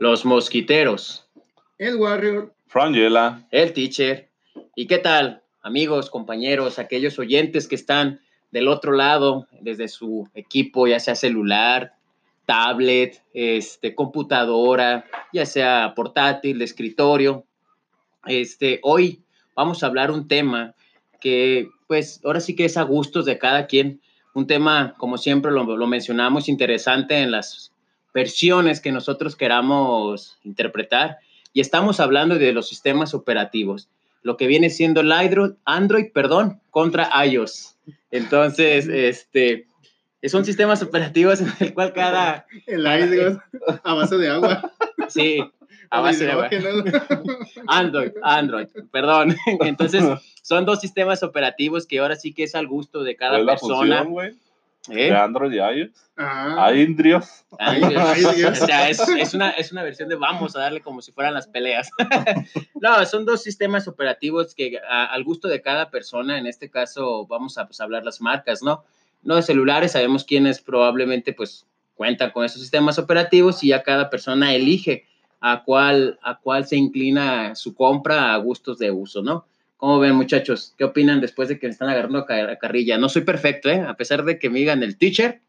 Los Mosquiteros, El Warrior. Frangela. el Teacher. ¿Y qué tal, amigos, compañeros, aquellos oyentes que están del otro lado, desde su equipo, ya sea celular, tablet, este, computadora, ya sea portátil, de escritorio? Este, hoy vamos a hablar un tema que, pues, ahora sí que es a gustos de cada quien. Un tema, como siempre lo, lo mencionamos, interesante en las versiones que nosotros queramos interpretar. Y estamos hablando de los sistemas operativos, lo que viene siendo el Android, Android perdón, contra iOS. Entonces, este, son sistemas operativos en el cual cada... El Hydros a base de agua. Sí, a base de agua. Android, Android, perdón. Entonces, son dos sistemas operativos que ahora sí que es al gusto de cada ¿Cuál es la persona. güey? ¿Eh? De Android y iOS. Ah, Dios. Ay, Dios. O sea, es, es una, es una versión de vamos a darle como si fueran las peleas. no, son dos sistemas operativos que a- al gusto de cada persona, en este caso vamos a pues, hablar las marcas, ¿no? No de celulares, sabemos quiénes probablemente pues cuentan con esos sistemas operativos y ya cada persona elige a cuál, a cuál se inclina su compra a gustos de uso, ¿no? ¿Cómo ven, muchachos? ¿Qué opinan después de que me están agarrando ca- carrilla? No soy perfecto, ¿eh? A pesar de que me digan el teacher,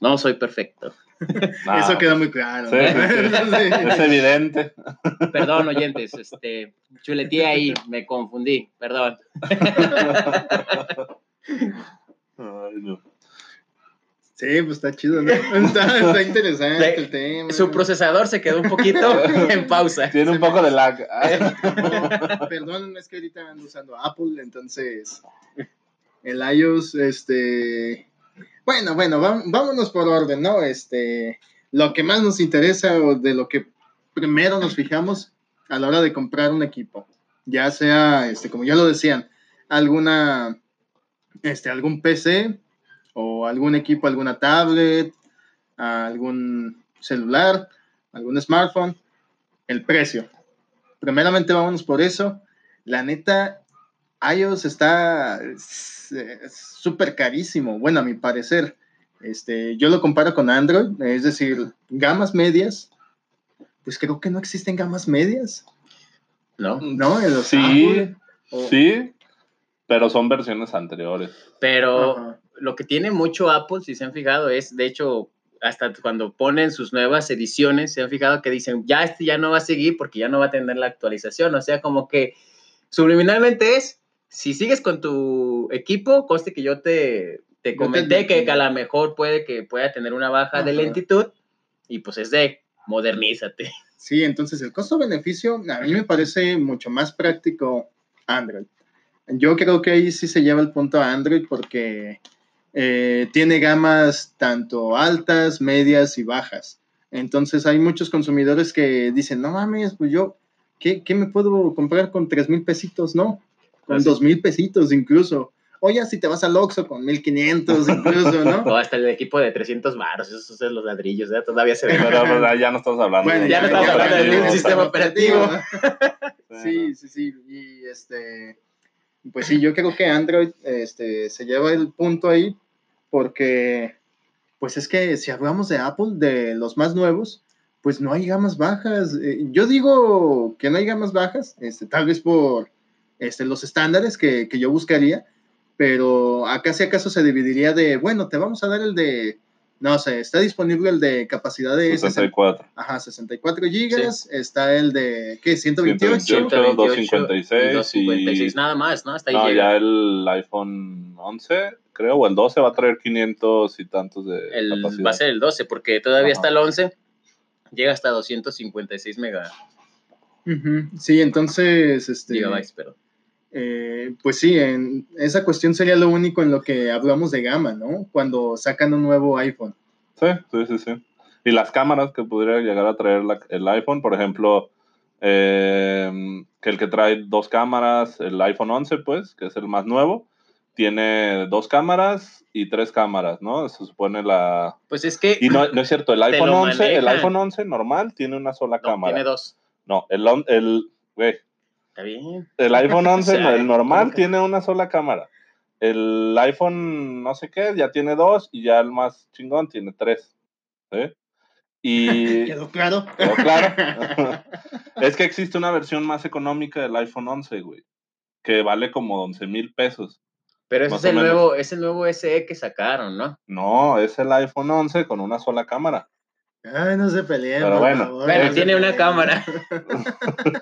no soy perfecto. Eso queda muy claro. Sí, sí. Es evidente. Perdón, oyentes, este, chuleteé ahí, me confundí, perdón. Ay, no. Sí, pues está chido, ¿no? Está, está interesante Sí. el tema. Su procesador se quedó un poquito en pausa. Tiene un poco de lag. No, Perdón, es que ahorita ando usando Apple, entonces el iOS, este, bueno, bueno, vámonos por orden, ¿no? Este, lo que más nos interesa o de lo que primero nos fijamos a la hora de comprar un equipo, ya sea, este, como ya lo decían, alguna, este, algún PC o algún equipo, alguna tablet, algún celular, algún smartphone, el precio primeramente vámonos por eso. La neta, iOS está es- es súper carísimo, bueno, a mi parecer. Este, yo lo comparo con Android, es decir, gamas medias. Pues creo que no existen gamas medias, ¿No? ¿no? En los Sí, Apple, o- sí, pero son versiones anteriores. Pero Ajá. lo que tiene mucho Apple, si se han fijado, es, de hecho, hasta cuando ponen sus nuevas ediciones, se han fijado que dicen, ya este ya no va a seguir porque ya no va a tener la actualización. O sea, como que subliminalmente es, si sigues con tu equipo, conste que yo te, te te comenté advertí. que a lo mejor puede que pueda tener una baja de Ajá. lentitud y pues es de modernízate. Sí, entonces el costo-beneficio a mí me parece mucho más práctico Android. Yo creo que ahí sí se lleva el punto a Android porque eh, tiene gamas tanto altas, medias y bajas. Entonces hay muchos consumidores que dicen, no mames, pues yo, ¿qué, qué me puedo comprar con tres mil pesitos? No, con dos mil pesitos incluso. Oye, si te vas al Oxxo con 1500 incluso, ¿no? O hasta el equipo de 300 baros, esos son los ladrillos, ¿eh? todavía se ve. Pero pues, ya no estamos hablando. Bueno, de- ya no estamos hablando del operativo. sistema operativo. Sí, sí, sí. Y este, pues sí, yo creo que Android este, se lleva el punto ahí porque, pues es que si hablamos de Apple, de los más nuevos, pues no hay gamas bajas. Eh, yo digo que no hay gamas bajas, este, tal vez por este, los estándares que, que yo buscaría, pero acá si acaso se dividiría de, bueno, te vamos a dar el de, no sé, está disponible el de capacidad de 60 64. Ajá, 64 gigas. Está el de, ¿qué? 128. 128. 256 y 256, y- nada más, ¿no? Hasta ahí No, llega. ya el iPhone 11, creo, o el 12 va a traer 500 y tantos de El, capacidad. va a ser el 12, porque todavía Ajá. está el 11, llega hasta 256 mega, Ujú, Sí, entonces, este, gigabytes, pero eh, pues sí, en esa cuestión sería lo único en lo que hablamos de gama, ¿no? Cuando sacan un nuevo iPhone. Sí, sí, sí, sí. Y las cámaras que pudiera llegar a traer la- el iPhone, por ejemplo, eh, que el que trae dos cámaras, el iPhone 11, pues, que es el más nuevo, tiene dos cámaras y tres cámaras, ¿no? Se supone la... pues es que Y no, no es cierto, el iPhone lo 11, el iPhone 11 normal tiene una sola no, cámara. tiene dos. No, el, on- el, güey, Está bien. el iPhone 11, sea, no, el normal tiene una sola cámara. El iPhone no sé qué ya tiene dos y ya el más chingón tiene tres. ¿sí? Y Quedó claro. quedó claro. es que existe una versión más económica del iPhone 11, güey, que vale como 11 mil pesos. Pero ese es el, nuevo, es el nuevo SE que sacaron, ¿no? No, es el iPhone 11 con una sola cámara. Ay, no se peleen. Pero por bueno. favor, Bueno, no se tiene una cámara.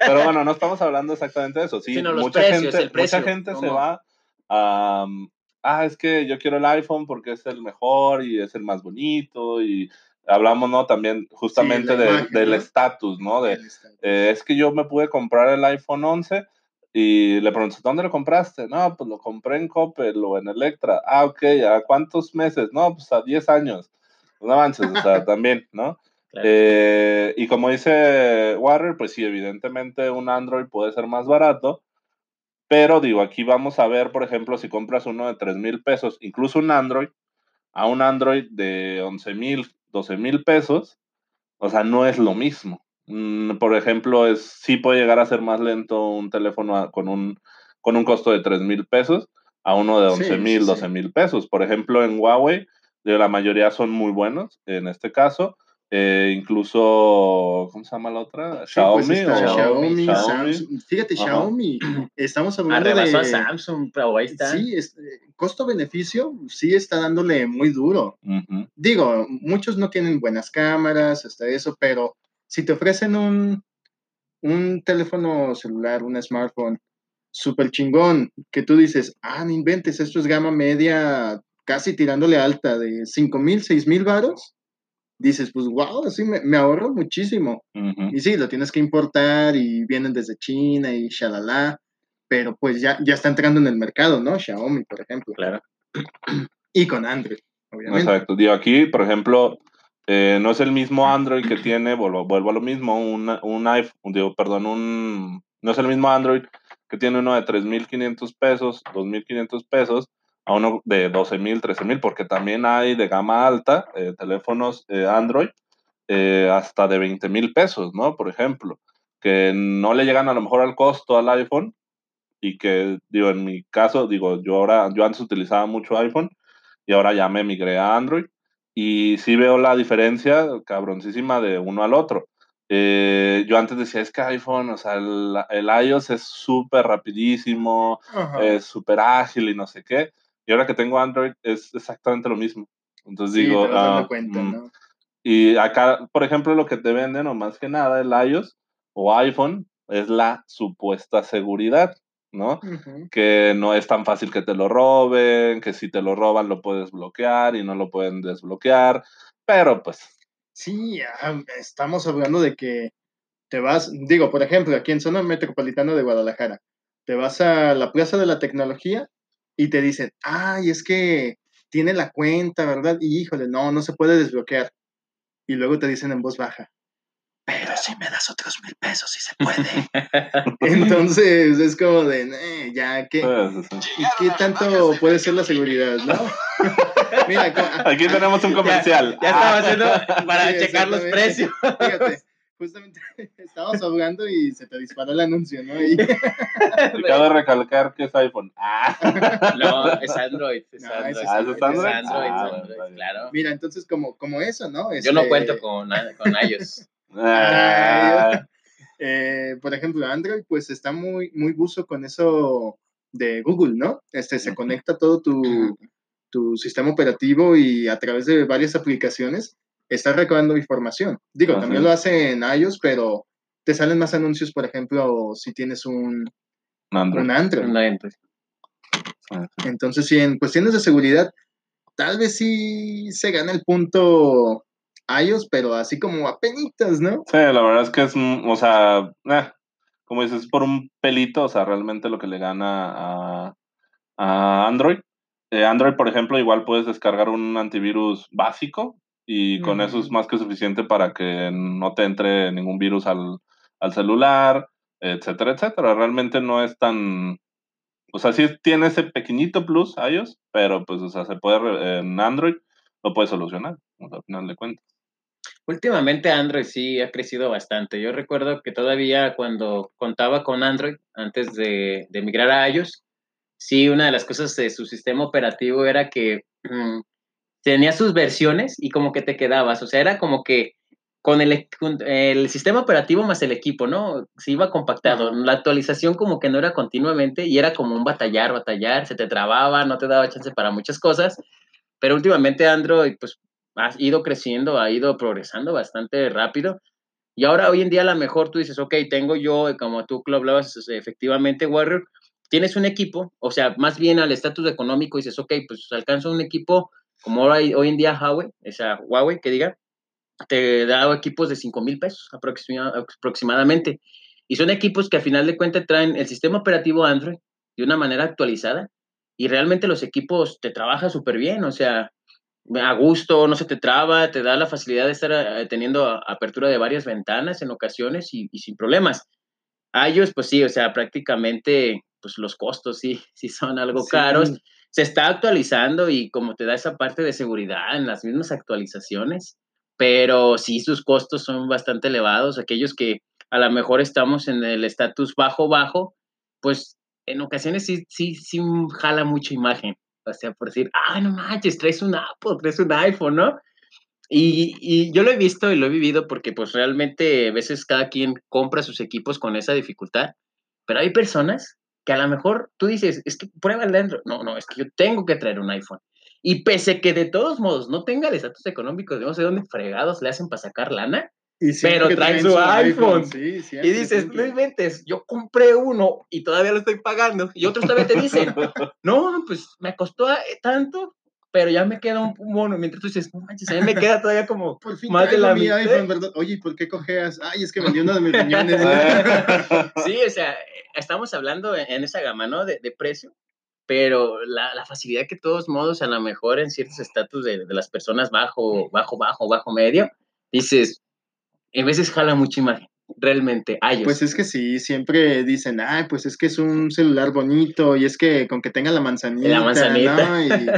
Pero bueno, no estamos hablando exactamente de eso. Sí, Sino los mucha precios, gente, el precio, mucha gente se va a. um, ah, es que yo quiero el iPhone porque es el mejor y es el más bonito. Y hablamos, ¿no? También justamente de- imagen, del estatus, ¿no? De, eh, es que yo me pude comprar el iPhone 11 y le pregunté, ¿dónde lo compraste? No, pues lo compré en Coppel o en Electra. Ah, ok, ¿a cuántos meses? No, pues a 10 años. No avances, o sea, también, ¿no? Claro. Eh, y como dice Warner, pues sí, evidentemente un Android puede ser más barato, pero digo, aquí vamos a ver, por ejemplo, si compras uno de 3 mil pesos, incluso un Android, a un Android de 11 mil, 12 mil pesos, o sea, no es lo mismo. Mm, por ejemplo, es, sí puede llegar a ser más lento un teléfono a- con un, con un costo de 3 mil pesos a uno de Sí, 11 mil, sí, sí. 12 mil pesos. Por ejemplo, en Huawei, la mayoría son muy buenos en este caso. Eh, incluso, ¿cómo se llama la otra? Sí, pues Xiaomi. está o- Xiaomi, Xiaomi. Samsung. Fíjate, Ajá. Xiaomi. Estamos hablando Arrebasó de. a Samsung, pero ahí está. Sí, es- eh, costo-beneficio sí está dándole muy duro. Digo, muchos no tienen buenas cámaras, hasta eso, pero si te ofrecen un, un teléfono celular, un smartphone súper chingón, que tú dices, ah, no inventes, esto es gama media, casi tirándole alta, de 5 mil, 6 mil varos, dices, pues wow, así me, me ahorro muchísimo. Y sí, lo tienes que importar y vienen desde China y shalala, pero pues ya, ya está entrando en el mercado, ¿no? Xiaomi, por ejemplo. Claro. Y con Android, obviamente. Exacto. Digo, aquí, por ejemplo, eh, no es el mismo Android que tiene, vuelvo, vuelvo a lo mismo, un, un iPhone, digo, perdón, un, no es el mismo Android que tiene uno de 3.500 pesos, 2.500 pesos, a uno de 12.000, 13.000, porque también hay de gama alta eh, teléfonos eh, Android eh, hasta de 20.000 pesos, ¿no? Por ejemplo, que no le llegan a lo mejor al costo al iPhone y que, digo, en mi caso, digo, yo ahora, yo antes utilizaba mucho iPhone y ahora ya me migré a Android y sí veo la diferencia cabroncísima de uno al otro. Eh, yo antes decía, es que iPhone, o sea, el, el iOS es súper rapidísimo, Ajá. es súper ágil y no sé qué. Y ahora que tengo Android es exactamente lo mismo. Entonces Sí, digo, te vas dando ah, cuenta, mm, ¿no? y acá, por ejemplo, lo que te venden, o más que nada, el iOS o iPhone, es la supuesta seguridad, ¿no? Que no es tan fácil que te lo roben, que si te lo roban lo puedes bloquear y no lo pueden desbloquear, pero pues, Sí, ah, estamos hablando de que te vas, digo, por ejemplo, aquí en zona metropolitana de Guadalajara, te vas a la Plaza de la Tecnología y te dicen, ay, es que tiene la cuenta, ¿verdad? Y híjole, no, no se puede desbloquear. Y luego te dicen en voz baja, pero si me das otros mil pesos, sí se puede. Entonces es como de, "Eh, ya, ¿qué, pues. ¿qué tanto puede ser la seguridad, no? Mira, aquí tenemos un comercial. Ya estaba haciendo para Sí, checar los precios. Fíjate, justamente estábamos hablando y se te disparó el anuncio, ¿no? Y, cabe recalcar que es iPhone. Ah, No, es Android. Es No, Android. Ah, ¿ese es Android? Es Android, Ah, Android, claro. mira, entonces como, como eso, ¿no? Yo no Este, cuento con, con iOS. ah, eh, por ejemplo, Android pues está muy, muy buzo con eso de Google, ¿no? Este, se conecta todo tu, tu sistema operativo y a través de varias aplicaciones está recabando información. Digo, también lo hace en iOS, pero te salen más anuncios, por ejemplo, si tienes un, Android. un Android. Entonces, Entonces, sí, en cuestiones de seguridad, tal vez sí se gana el punto iOS, pero así como a penitas, ¿no? Sí, la verdad es que es, o sea, eh, como dices, es por un pelito, o sea, realmente lo que le gana a, a Android. Eh, Android, por ejemplo, igual puedes descargar un antivirus básico y con eso es más que suficiente para que no te entre ningún virus al, al celular, etcétera, etcétera. Realmente no es tan, o sea, sí tiene ese pequeñito plus iOS, pero pues, o sea, se puede, en Android lo puedes solucionar, o sea, al final de cuentas. Últimamente Android sí ha crecido bastante. Yo recuerdo que todavía cuando contaba con Android, antes de, de migrar a iOS, sí, una de las cosas de su sistema operativo era que mm, tenía sus versiones y como que te quedabas, o sea, era como que con el, el sistema operativo más el equipo, ¿no? Se iba compactado. La actualización como que no era continuamente y era como un batallar, batallar, se te trababa, no te daba chance para muchas cosas. Pero últimamente Android, pues, ha ido creciendo, ha ido progresando bastante rápido. Y ahora hoy en día a lo mejor tú dices, ok, tengo yo, como tú lo hablabas, efectivamente, Warrior, tienes un equipo, o sea, más bien al estatus económico dices, ok, pues alcanzo un equipo como hoy, hoy en día Huawei, o sea, Huawei, que diga, te da equipos de 5 mil pesos aproximadamente. Y son equipos que a final de cuentas traen el sistema operativo Android de una manera actualizada y realmente los equipos te trabajan súper bien, o sea, a gusto, no se te traba, te da la facilidad de estar eh, teniendo apertura de varias ventanas en ocasiones y, sin problemas. A ellos, pues sí, o sea, prácticamente, pues los costos sí, sí son algo caros. Se está actualizando y como te da esa parte de seguridad en las mismas actualizaciones, pero sí sus costos son bastante elevados. Aquellos que a lo mejor estamos en el estatus bajo-bajo, pues en ocasiones sí, sí, sí jala mucha imagen. O sea, por decir, ah, no manches, traes un Apple, traes un iPhone, ¿no? Y, y, yo lo he visto y lo he vivido porque pues realmente a veces cada quien compra sus equipos con esa dificultad, pero hay personas que a lo mejor tú dices, es que prueba el Android. No, no, es que yo tengo que traer un iPhone. Y pese que de todos modos no tenga el estatus económico, no sé dónde fregados le hacen para sacar lana, pero traen su iPhone. y dices, no inventes, yo compré uno y todavía lo estoy pagando. Y otros todavía te dicen, no, pues me costó eh, tanto, pero ya me queda un, mono. Mientras tú dices, no manches, a mí me queda todavía como Por fin más de la mi iPhone, ¿verdad? Oye, ¿por qué cojeas? Ay, es que vendí uno de mis riñones. sí, o sea, estamos hablando en esa gama, ¿no? De, de precio pero la, la, facilidad que todos modos, a lo mejor en ciertos estatus de, de, las personas bajo, bajo, bajo, bajo medio, dices, en veces jala mucha imagen, realmente, hay. Pues es que sí, siempre dicen, ay, pues es que es un celular bonito y es que con que tenga la manzanita, la manzanita. ¿no? Y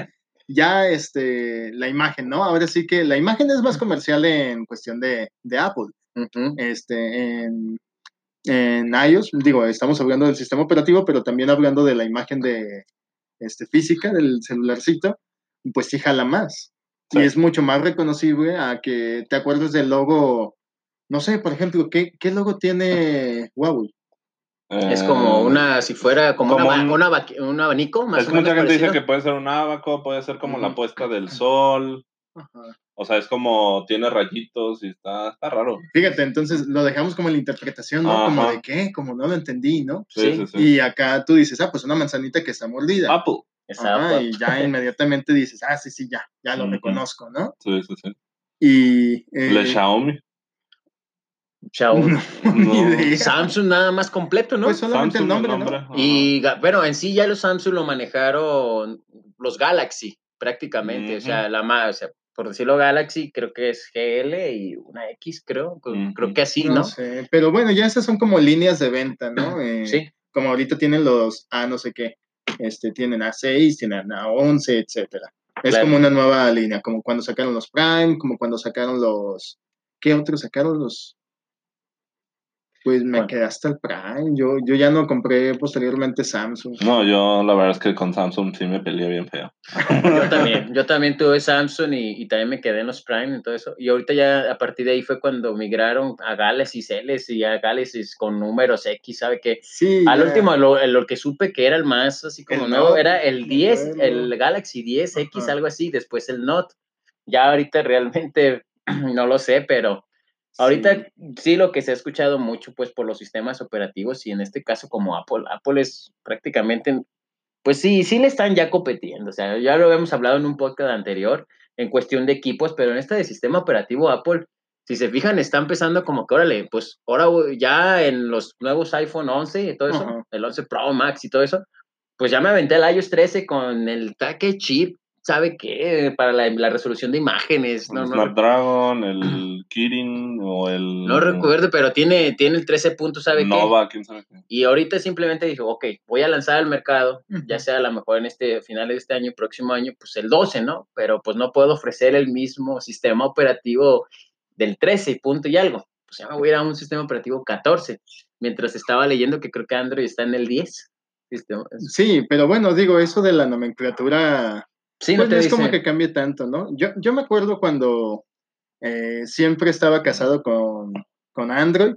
ya este, la imagen, ¿no? Ahora sí que la imagen es más comercial en cuestión de, de Apple. Este, en, en iOS, digo, estamos hablando del sistema operativo, pero también hablando de la imagen de, este, física del celularcito, pues sí jala más. Y es mucho más reconocible a que te acuerdes del logo, no sé, por ejemplo, ¿qué, qué logo tiene Huawei? Es como eh, una, si fuera como, una, un abanico. Más es mucha gente dice que puede ser un abaco, puede ser como la puesta del sol. Ajá. O sea, es como tiene rayitos y está, está raro. Fíjate, entonces lo dejamos como la interpretación, ¿no? Como de qué, como no lo entendí, ¿no? Sí, sí, sí. Y acá tú dices, ah, pues una manzanita que está mordida. Apple. Ajá, y ya inmediatamente dices, ah, sí, sí, ya, ya lo reconozco, ¿no? Sí, sí, sí. Y. Eh, la Xiaomi. Xiaomi. Samsung nada más completo, ¿no? Pues solamente el nombre, ¿no? Y bueno, en sí ya los Samsung lo manejaron los Galaxy prácticamente, o sea, la más, o sea, por decirlo Galaxy, creo que es GL y una X, creo, creo que así, ¿no? No sé, pero bueno, ya esas son como líneas de venta, ¿no? Eh, sí. Como ahorita tienen los A no sé qué, este, tienen A6, tienen A11, etcétera. Es como una nueva línea, como cuando sacaron los Prime, como cuando sacaron los... ¿Qué otros sacaron los pues me quedé hasta el Prime. Yo, yo ya no compré posteriormente Samsung. No, yo la verdad es que con Samsung sí me peleé bien feo. yo también, yo también tuve Samsung y, y, también me quedé en los Prime y todo eso. Y ahorita ya a partir de ahí fue cuando migraron a Galaxy Celes y a Galaxy con números X, ¿sabe qué? Sí. Al último, lo, lo, que supe que era el más así como nuevo era el 10, el Galaxy 10X, algo así, después el Note. Ya ahorita realmente no lo sé, pero Ahorita sí. lo que se ha escuchado mucho pues por los sistemas operativos y en este caso como Apple, Apple es prácticamente, pues sí, sí le están ya competiendo, o sea, ya lo habíamos hablado en un podcast anterior en cuestión de equipos, pero en este de sistema operativo Apple, si se fijan, está empezando como que, órale, pues ahora ya en los nuevos iPhone 11 y todo eso, el 11 Pro Max y todo eso, pues ya me aventé el iOS 13 con el taque chip sabe qué, para la, la, resolución de imágenes. El no, Snapdragon, el Kirin o el... No recuerdo, pero tiene, tiene el 13 puntos, ¿sabe Nova, quién sabe qué. Y ahorita simplemente dijo, ok, voy a lanzar al mercado, ya sea a lo mejor en este final de este año, próximo año, pues el 12, ¿no? Pero pues no puedo ofrecer el mismo sistema operativo del 13 punto y algo. Pues ya me voy a ir a un sistema operativo 14, mientras estaba leyendo que creo que Android está en el 10. Sí, pero bueno, digo, eso de la nomenclatura Sí, Pues no no te es como dice- que cambie tanto, ¿no? Yo, yo me acuerdo cuando eh, siempre estaba casado con, con Android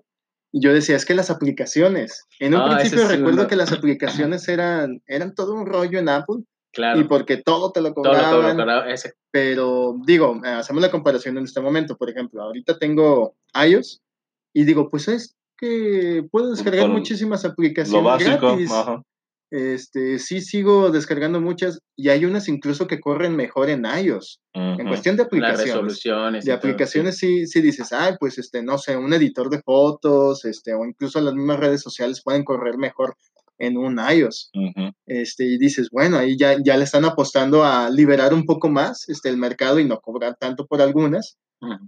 y yo decía, es que las aplicaciones, en un Ah, principio recuerdo uno. que las aplicaciones eran, eran todo un rollo en Apple Claro. y porque todo te lo todo, lo- todo, lo- cobraban, todo, ese- pero digo, hacemos la comparación en este momento, por ejemplo, ahorita tengo iOS y digo, pues es que puedo descargar Por muchísimas Lo aplicaciones básico. gratis. Ajá. Este, sí sigo descargando muchas y hay unas incluso que corren mejor en iOS. En Ujú. cuestión de las aplicaciones. resoluciones. y De todo, aplicaciones sí, sí dices, ay, pues este, no sé, un editor de fotos, este, o incluso las mismas redes sociales pueden correr mejor en un iOS. Ujú. Este, y dices, bueno, ahí ya, ya le están apostando a liberar un poco más este, el mercado y no cobrar tanto por algunas.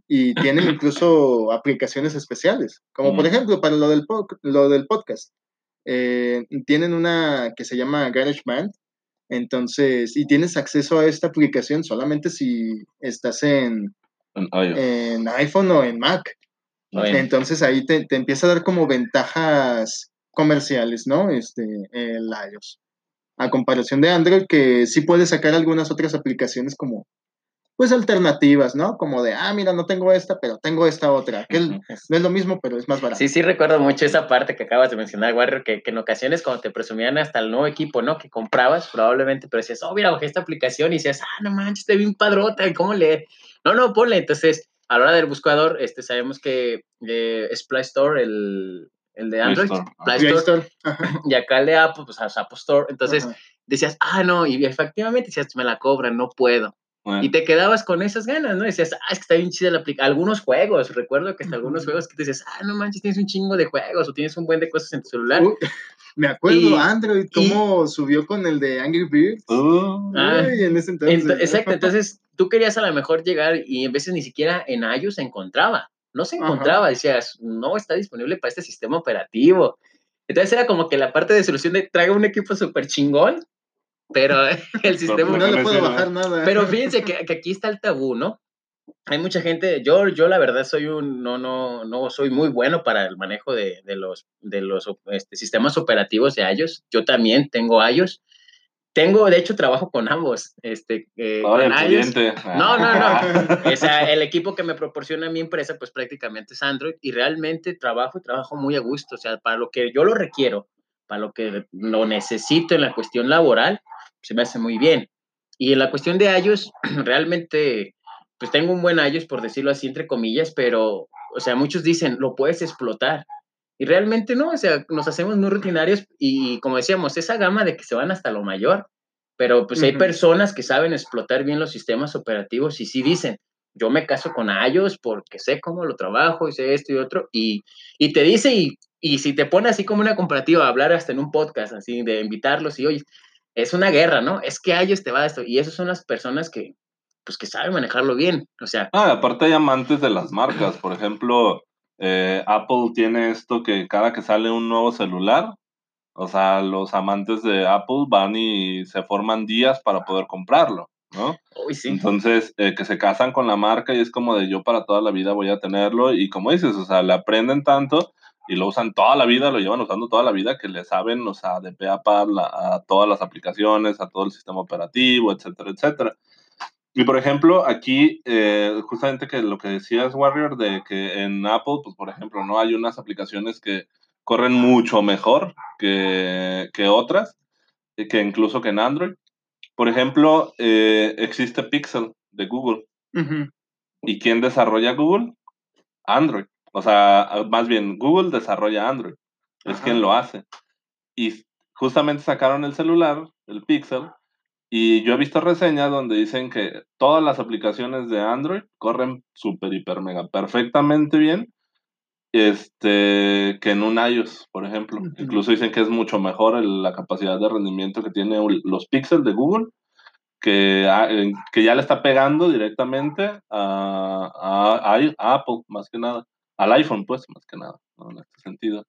Y tienen incluso aplicaciones especiales, como por Mm. ejemplo para lo del, lo del podcast. Eh, tienen una que se llama GarageBand, entonces, y tienes acceso a esta aplicación solamente si estás en, En iPhone o en Mac. Entonces ahí te, te empieza a dar como ventajas comerciales, ¿no? Este, el iOS. A comparación de Android, que sí puedes sacar algunas otras aplicaciones como, pues alternativas, ¿no? Como de, ah, mira, no tengo esta, pero tengo esta otra. Que no es lo mismo, pero es más barato. Sí, sí recuerdo mucho esa parte que acabas de mencionar, Warrior, que, que en ocasiones cuando te presumían hasta el nuevo equipo, ¿no? Que comprabas probablemente, pero decías, oh, mira, bajé esta aplicación y decías, ah, no manches, está bien padrota, ¿cómo leer? No, no, ponle. Entonces, a la hora del buscador, este, sabemos que eh, es Play Store, el, el de Play Android, Store. Play y acá el de Apple, pues es Apple Store. Entonces, ajá. decías, ah, no, y efectivamente decías, me la cobran, no puedo. Bueno, Y te quedabas con esas ganas, ¿no? Decías, ah, es que está bien chida la aplicación. Algunos juegos, recuerdo que hasta algunos Ujú. juegos que te dices, ah, no manches, tienes un chingo de juegos o tienes un buen de cosas en tu celular. Uy, me acuerdo, Y- Android, cómo subió con el de Angry Birds. uh, Ah. Uy, en ese entonces. Ent- exacto, entonces tú querías a lo mejor llegar y en veces ni siquiera en iOS se encontraba. No se Ajá. encontraba, decías, no está disponible para este sistema operativo. Entonces era como que la parte de solución de traiga un equipo súper chingón, pero el sistema ¿por no qué le me puedo bajar nada. Pero fíjense que, que aquí está el tabú, ¿no? Hay mucha gente, yo, yo la verdad soy un, no, no, no soy muy bueno para el manejo de, de los, de los este, sistemas operativos de iOS. Yo también tengo iOS. Tengo, de hecho, trabajo con ambos. Este, eh, Ahora con el iOS. cliente. No, no, no. O sea, el equipo que me proporciona mi empresa, pues prácticamente es Android y realmente trabajo y trabajo muy a gusto. O sea, para lo que yo lo requiero, para lo que lo necesito en la cuestión laboral, se me hace muy bien. Y en la cuestión de iOS, realmente, pues tengo un buen iOS, por decirlo así, entre comillas, pero, o sea, muchos dicen, lo puedes explotar. Y realmente no, o sea, nos hacemos muy rutinarios y como decíamos, esa gama de que se van hasta lo mayor, pero pues hay Ujú. personas que saben explotar bien los sistemas operativos y sí dicen, yo me caso con iOS porque sé cómo lo trabajo y sé esto y otro, y, y te dice, y, y si te pone así como una comparativa, hablar hasta en un podcast, así de invitarlos y oye, es una guerra, ¿no? Es que iOS te va a esto, y esas son las personas que, pues que saben manejarlo bien, o sea, Ah, aparte hay amantes de las marcas. Por ejemplo, eh, Apple tiene esto que cada que sale un nuevo celular, o sea, los amantes de Apple van y se forman días para poder comprarlo, ¿no? uy, sí, Entonces, eh, que se casan con la marca y es como de yo para toda la vida voy a tenerlo. Y como dices, o sea, le aprenden tanto y lo usan toda la vida, lo llevan usando toda la vida, que le saben, o sea, de pe a pa a todas las aplicaciones, a todo el sistema operativo, etcétera, etcétera. Y por ejemplo, aquí, eh, justamente que lo que decías, Warrior, de que en Apple, pues por ejemplo, no hay unas aplicaciones que corren mucho mejor que, que otras, y que incluso que en Android. Por ejemplo, eh, existe Pixel de Google. ¿Y quién desarrolla Google? Android. O sea, más bien, Google desarrolla Android. Es quien lo hace. Y justamente sacaron el celular, el Pixel, y yo he visto reseñas donde dicen que todas las aplicaciones de Android corren súper, hiper, mega, perfectamente bien, este, que en un iOS, por ejemplo. Incluso dicen que es mucho mejor el- la capacidad de rendimiento que tiene los Pixel de Google, que, a- en- que ya le está pegando directamente a, a Apple, más que nada. Al iPhone, pues, más que nada, en este sentido.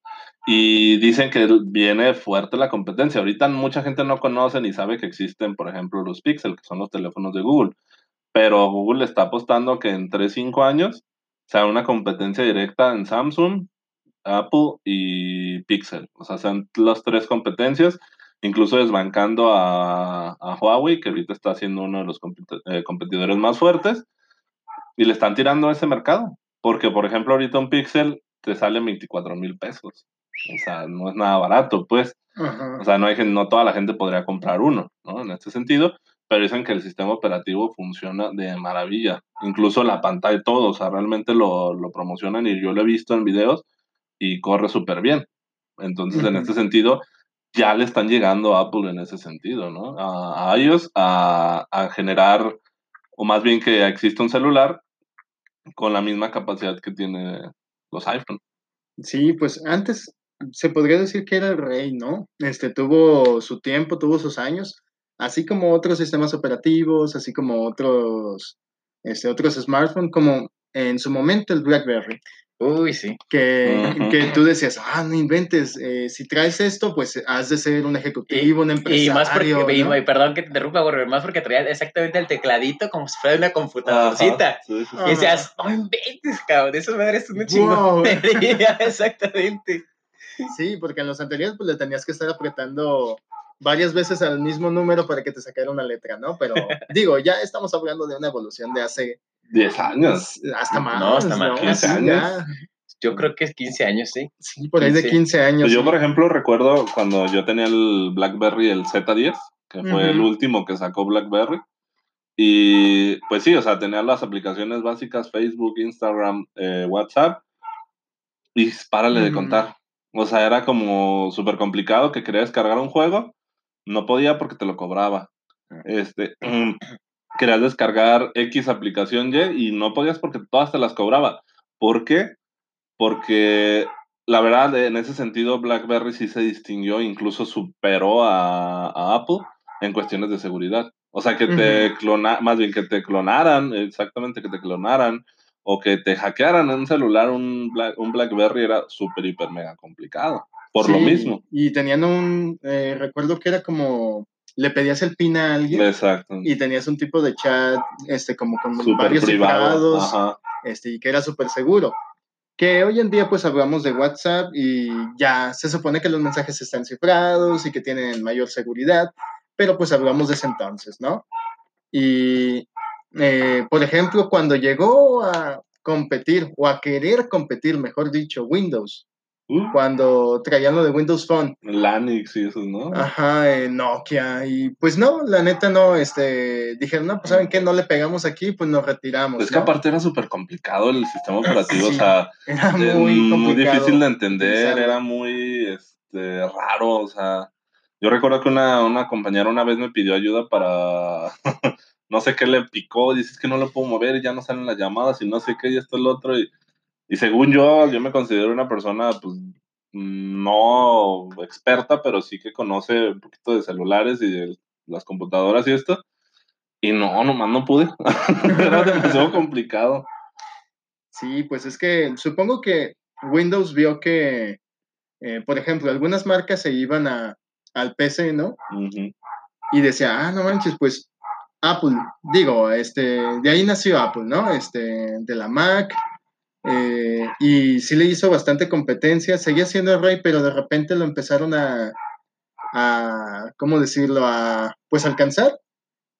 Y dicen que viene fuerte la competencia. Ahorita mucha gente no conoce ni sabe que existen, por ejemplo, los Pixel, que son los teléfonos de Google. Pero Google está apostando que en 3, 5 años sea una competencia directa en Samsung, Apple y Pixel. O sea, sean las tres competencias. incluso desbancando a, a Huawei, que ahorita está siendo uno de los eh, competidores más fuertes, y le están tirando a ese mercado. Porque, por ejemplo, ahorita un Pixel te sale 24 mil pesos. O sea, no es nada barato, pues. Ajá. O sea, no, hay, no toda la gente podría comprar uno, ¿no? En este sentido, pero dicen que el sistema operativo funciona de maravilla. Incluso la pantalla, todo, o sea, realmente lo, lo promocionan y yo lo he visto en videos y corre súper bien. Entonces, en este sentido, ya le están llegando a Apple en ese sentido, ¿no? A, a ellos a, a generar, o más bien que exista un celular con la misma capacidad que tiene los iPhone. Sí, pues antes se podría decir que era el rey, ¿no? Este tuvo su tiempo, tuvo sus años, así como otros sistemas operativos, así como otros, este, otros smartphones, como en su momento el BlackBerry, Uy, sí. que, que tú decías, ah, no inventes, eh, si traes esto, pues has de ser un ejecutivo, un Y empresario. más porque, y- ¿no? y perdón que te interrumpa, Gordo, más porque traía exactamente el tecladito como si fuera una computadorcita. Ajá, sí, sí, sí. Ajá. Y decías, no inventes, cabrón, esas madres son una Wow. exactamente. Sí, porque en los anteriores pues le tenías que estar apretando varias veces al mismo número para que te sacara una letra, ¿no? Pero digo, ya estamos hablando de una evolución de hace 10 años. hasta más. No, hasta más, 15 Sí, años. ya. Yo creo que es 15 años, sí. Sí, por ahí de 15. 15 años. Pues yo, sí. por ejemplo, recuerdo cuando yo tenía el BlackBerry, el Z10, que fue el último que sacó BlackBerry. Y pues sí, o sea, tenía las aplicaciones básicas, Facebook, Instagram, eh, WhatsApp. Y párale de contar. O sea, era como súper complicado que quería descargar un juego. No podía porque te lo cobraba. Este, querías descargar X aplicación Y y no podías porque todas te las cobraba. ¿Por qué? Porque la verdad, en ese sentido, BlackBerry sí se distinguió, incluso superó a, a Apple en cuestiones de seguridad. O sea, que te clona, más bien que te clonaran, exactamente que te clonaran, o que te hackearan en un celular un, Black- un BlackBerry era súper, hiper, mega complicado. Por lo mismo. Y tenían un, eh, recuerdo que era como, le pedías el pin a alguien Exacto. y tenías un tipo de chat, este, como con Súper varios privado. cifrados, este, y que era súper seguro. Que hoy en día pues hablamos de WhatsApp y ya se supone que los mensajes están cifrados y que tienen mayor seguridad, pero pues hablamos de ese entonces, ¿no? Y, eh, por ejemplo, cuando llegó a competir o a querer competir, mejor dicho, Windows, Uh, cuando traían lo de Windows Phone, Lanix y eso, ¿no? Ajá, eh, Nokia. Y pues no, la neta no, este, dijeron, no, pues saben qué, no le pegamos aquí, pues nos retiramos. Es que aparte era súper complicado el sistema operativo, Sí, o sea, Era muy muy, difícil de entender, era muy este, raro, o sea, yo recuerdo que una, una compañera una vez me pidió ayuda para, no sé qué le picó, dices que no lo puedo mover y ya no salen las llamadas y no sé qué y esto y lo otro, y, y según yo, yo me considero una persona, pues, no experta, pero sí que conoce un poquito de celulares y de las computadoras y esto, y no, nomás no pude, era demasiado complicado. Sí, pues es que supongo que Windows vio que, eh, por ejemplo, algunas marcas se iban a, al PC, ¿no? Ujú. Y decía, ah, no manches, pues Apple, digo, este, de ahí nació Apple, ¿no? Este, de la Mac, eh, y sí le hizo bastante competencia, seguía siendo el rey, pero de repente lo empezaron a, a ¿cómo decirlo? A, pues alcanzar.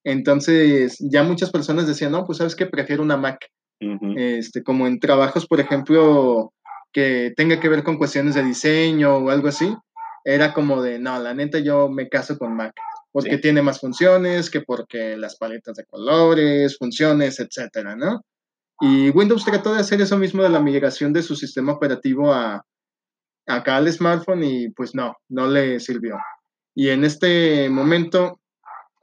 Entonces ya muchas personas decían, no, pues sabes que prefiero una Mac, Ujú. este, como en trabajos, por ejemplo, que tenga que ver con cuestiones de diseño o algo así, era como de, no, la neta yo me caso con Mac, porque Sí. tiene más funciones, que porque las paletas de colores, funciones, etcétera, ¿no? Y Windows trató de hacer eso mismo de la migración de su sistema operativo a acá al smartphone y pues no, no le sirvió. Y en este momento,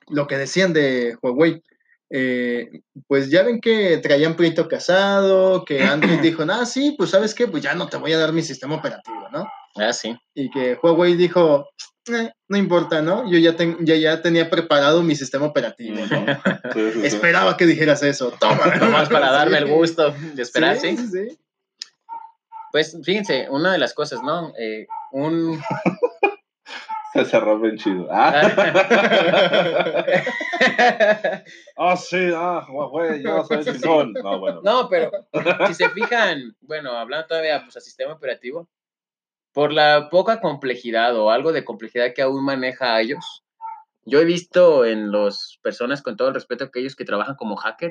lo que decían de Huawei, eh, pues ya ven que traían pleito casado, que Android dijo, ah, sí, pues sabes qué, pues ya no te voy a dar mi sistema operativo, ¿no? Ah, sí. Y que Huawei dijo, "Eh, no importa, ¿no? Yo ya, ten- ya, ya tenía preparado mi sistema operativo, ¿no? Sí, sí, sí. Esperaba que dijeras eso, toma. Nomás para darme el gusto de esperar, ¿sí? Sí, sí. Pues fíjense, una de las cosas, ¿no? Eh, un... Se cerró bien chido. Ah, ah, sí, ah, güey, yo soy chingón. No, bueno. no, pero si se fijan, bueno, hablando todavía pues, a sistema operativo, por la poca complejidad o algo de complejidad que aún maneja ellos. Yo he visto en las personas, con todo el respeto a aquellos que trabajan como hacker,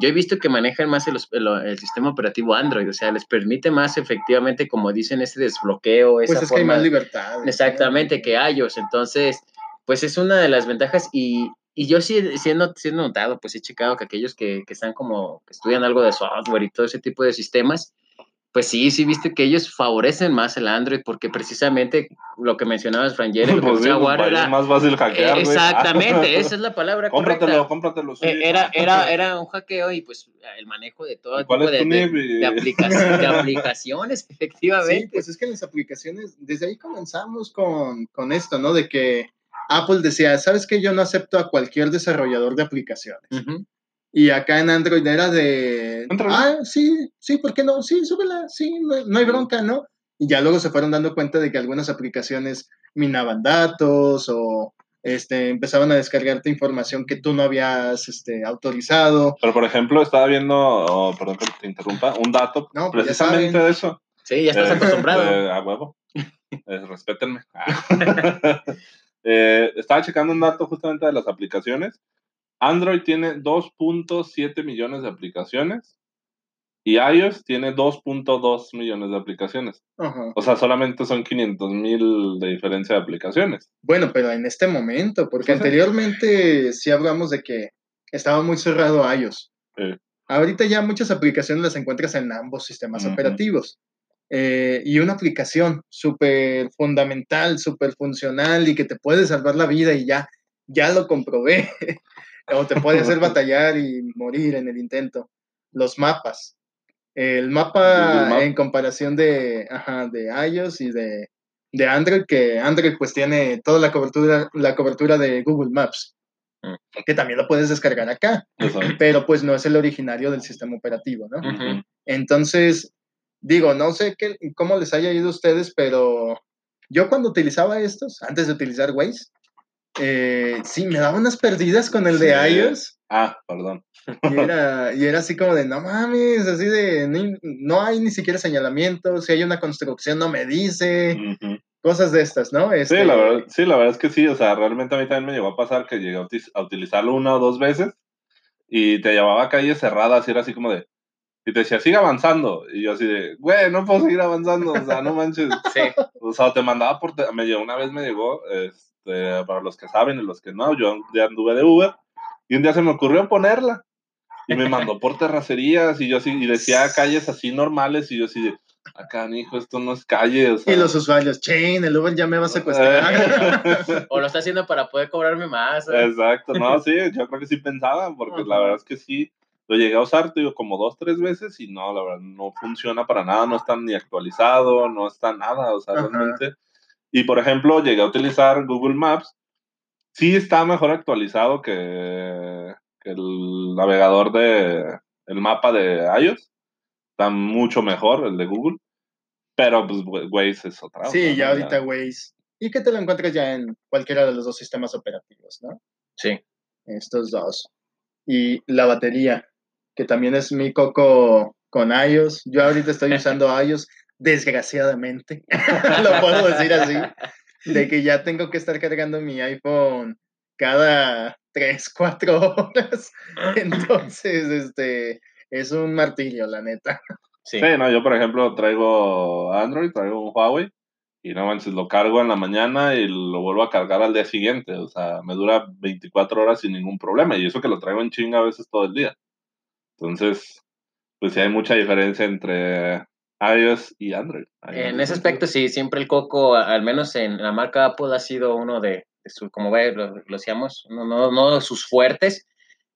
yo he visto que manejan más el, el, sistema operativo Android, o sea, les permite más efectivamente, como dicen, ese desbloqueo. Esa pues es que hay más libertad. Exactamente, que iOS. Entonces, pues es una de las ventajas y, y yo sí, siendo, siendo notado, pues he checado que aquellos que, que, están como, que estudian algo de software y todo ese tipo de sistemas, pues sí, sí viste que ellos favorecen más el Android porque precisamente lo que mencionabas, Frangel, el pues Jaguar era más fácil hackear. exactamente, esa es la palabra cómpratelo, Cómpratelo, eh, Era, era, era un hackeo y pues el manejo de todo tipo de, de, aplicaciones, de, aplicaciones, efectivamente. Sí, pues es que las aplicaciones, desde ahí comenzamos con, con esto, ¿no? De que Apple decía, ¿sabes qué? Yo no acepto a cualquier desarrollador de aplicaciones. Y acá en Android era de, ah, sí, sí, ¿por qué no? Sí, súbela, sí, no, hay bronca, ¿no? Y ya luego se fueron dando cuenta de que algunas aplicaciones minaban datos o este, empezaban a descargarte información que tú no habías este, autorizado. Pero, por ejemplo, estaba viendo, oh, perdón que te interrumpa, un dato no, pues precisamente de eso. Sí, ya estás eh, acostumbrado. Eh, a huevo. Eh, respétenme. estaba checando un dato justamente de las aplicaciones Android tiene 2.7 millones de aplicaciones y iOS tiene 2.2 millones de aplicaciones. O sea, solamente son 500 mil de diferencia de aplicaciones. Bueno, pero en este momento, porque anteriormente sí hablamos de que estaba muy cerrado iOS. Ahorita ya muchas aplicaciones las encuentras en ambos sistemas operativos. Eh, y una aplicación súper fundamental, súper funcional y que te puede salvar la vida y ya, ya lo comprobé. o te puede hacer batallar y morir en el intento. Los mapas. El mapa en comparación de, ajá, de iOS y de, de, Android, que Android pues tiene toda la cobertura, la cobertura de Google Maps, mm. que también lo puedes descargar acá, pero pues no es el originario del sistema operativo, ¿no? Entonces, digo, no sé qué, cómo les haya ido a ustedes, pero yo cuando utilizaba estos, antes de utilizar Waze, eh, sí, me daba unas perdidas con el de iOS. Ah, perdón. Y era, y era así como de, no mames, así de, no, hay ni siquiera señalamientos, si hay una construcción no me dice, cosas de estas, ¿no? Sí, la este verdad, sí, la verdad es que sí, o sea, realmente a mí también me llegó a pasar que llegué a, utilizarlo una o dos veces y te llevaba a calles cerradas y era así como de, y te decía, sigue avanzando. Y yo así de, güey, no puedo seguir avanzando, o sea, no manches. Sí. O sea, te mandaba por, me llegó, una vez me llegó, este, para los que saben y los que no, yo ya anduve de Uber y un día se me ocurrió ponerla y me mandó por terracerías y yo así, y decía calles así normales y yo así de, acá, hijo, esto no es calle. y los usuarios, chain, el Uber ya me va a secuestrar. o lo está haciendo para poder cobrarme más. Exacto, no, sí, yo creo que sí pensaba, porque la verdad es que sí, lo llegué a usar, digo, como dos, tres veces y no, la verdad, no funciona para nada, no está ni actualizado, no está nada, o sea, realmente y por ejemplo, llegué a utilizar Google Maps. Sí está mejor actualizado que, el navegador de el mapa de iOS. Está mucho mejor el de Google. Pero pues Waze es otra. Sí, ya ahorita Waze. Y que te lo encuentras ya en cualquiera de los dos sistemas operativos, ¿no? Sí. Estos dos. Y la batería, que también es mi coco con iOS. Yo ahorita estoy usando iOS desgraciadamente, lo puedo decir así, de que ya tengo que estar cargando mi iPhone cada 3, 4 horas. Entonces, este, es un martirio, la neta. Sí. no, yo por ejemplo traigo Android, traigo un Huawei y no manches, lo cargo en la mañana y lo vuelvo a cargar al día siguiente. O sea, me dura 24 horas sin ningún problema y eso que lo traigo en chinga a veces todo el día. Entonces, pues sí hay mucha diferencia entre iOS y Android. en ese aspecto, sí, siempre el coco, al menos en la marca Apple, ha sido uno de, su, como ve, lo, decíamos, no, no, de sus fuertes.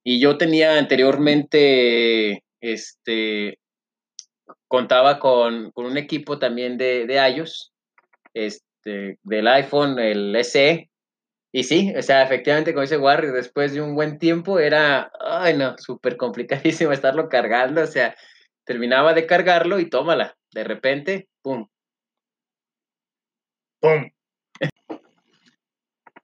Y yo tenía anteriormente, este, contaba con, un equipo también de, de iOS, este, del iPhone, el SE. Y sí, o sea, efectivamente, como dice Warrior, después de un buen tiempo era, ay no, súper complicadísimo estarlo cargando, o sea, terminaba de cargarlo y tómala. De repente, ¡pum! ¡Pum!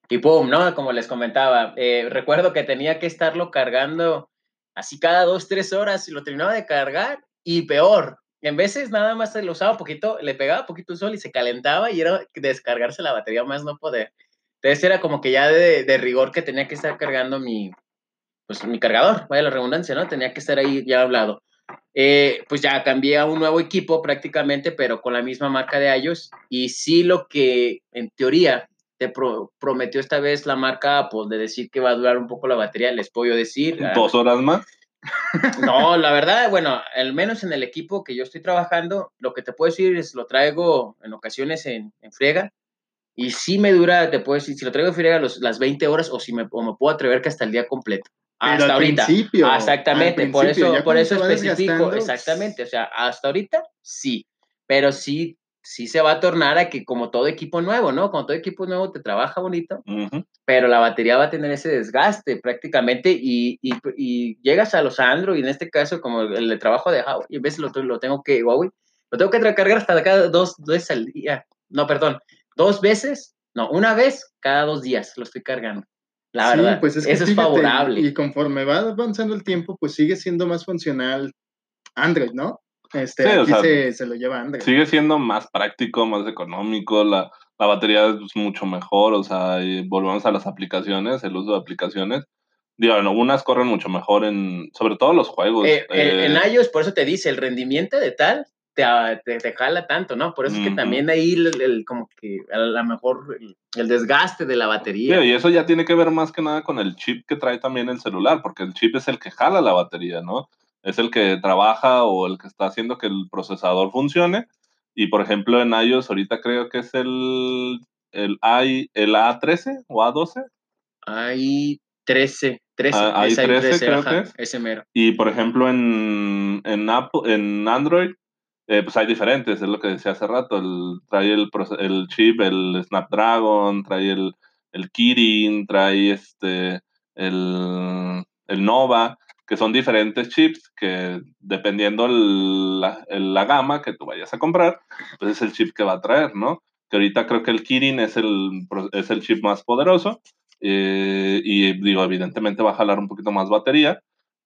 y pum, ¿no? Como les comentaba, eh, recuerdo que tenía que estarlo cargando así cada dos, tres horas y lo terminaba de cargar y peor. en veces nada más lo usaba poquito, le pegaba poquito el sol y se calentaba y era descargarse la batería más no poder. Entonces era como que ya de, de rigor que tenía que estar cargando mi, pues mi cargador, vaya la redundancia, ¿no? Tenía que estar ahí ya hablado. Eh, pues ya cambié a un nuevo equipo prácticamente, pero con la misma marca de iOS. Y sí lo que en teoría te prometió esta vez la marca Apple de decir que va a durar un poco la batería, les puedo decir. Ah, ¿Dos horas más? No, la verdad, bueno, al menos en el equipo que yo estoy trabajando, lo que te puedo decir es lo traigo en ocasiones en, en friega. Y sí me dura, te puedo decir, si lo traigo en friega las 20 horas o si me, o me puedo atrever que hasta el día completo. Hasta ahorita. Ah, exactamente, por eso, por eso especifico, exactamente, o sea, hasta ahorita sí, pero sí sí se va a tornar a que como todo equipo nuevo, ¿no? Como todo equipo nuevo te trabaja bonito, pero la batería va a tener ese desgaste prácticamente y, y, y, llegas a los Android, en este caso como el de trabajo de Huawei, y en vez lo, lo tengo que, Huawei, lo tengo que recargar hasta cada dos, veces al día, no, perdón, dos veces, no, una vez cada dos días lo estoy cargando. La sí, verdad, pues es que eso es favorable. Y conforme va avanzando el tiempo, pues sigue siendo más funcional Android, ¿no? Este, se, lo lleva Android. Sigue siendo más práctico, más económico, la, la batería es mucho mejor, o sea, volvemos a las aplicaciones, el uso de aplicaciones. Digo, unas corren mucho mejor en, sobre todo los juegos. Eh, en eh, iOS, por eso te dice, el rendimiento de tal te, te, jala tanto, ¿no? Por eso es que también ahí el, como que a lo mejor el, desgaste de la batería. Sí, y eso ya tiene que ver más que nada con el chip que trae también el celular, porque el chip es el que jala la batería, ¿no? es el que trabaja o el que está haciendo que el procesador funcione. Y por ejemplo, en iOS ahorita creo que es el, el, I, el A13 o A12. i13, 13, ah, i13 creo que Ese mero. Y por ejemplo, en, en, Apple, en Android, eh, pues hay diferentes, es lo que decía hace rato. Trae el, el chip, el Snapdragon, trae el, el Kirin, trae este, el, el Nova que son diferentes chips que dependiendo la, la, gama que tú vayas a comprar, pues es el chip que va a traer, ¿no? Que ahorita creo que el Kirin es el, es el chip más poderoso eh, y digo, evidentemente va a jalar un poquito más batería,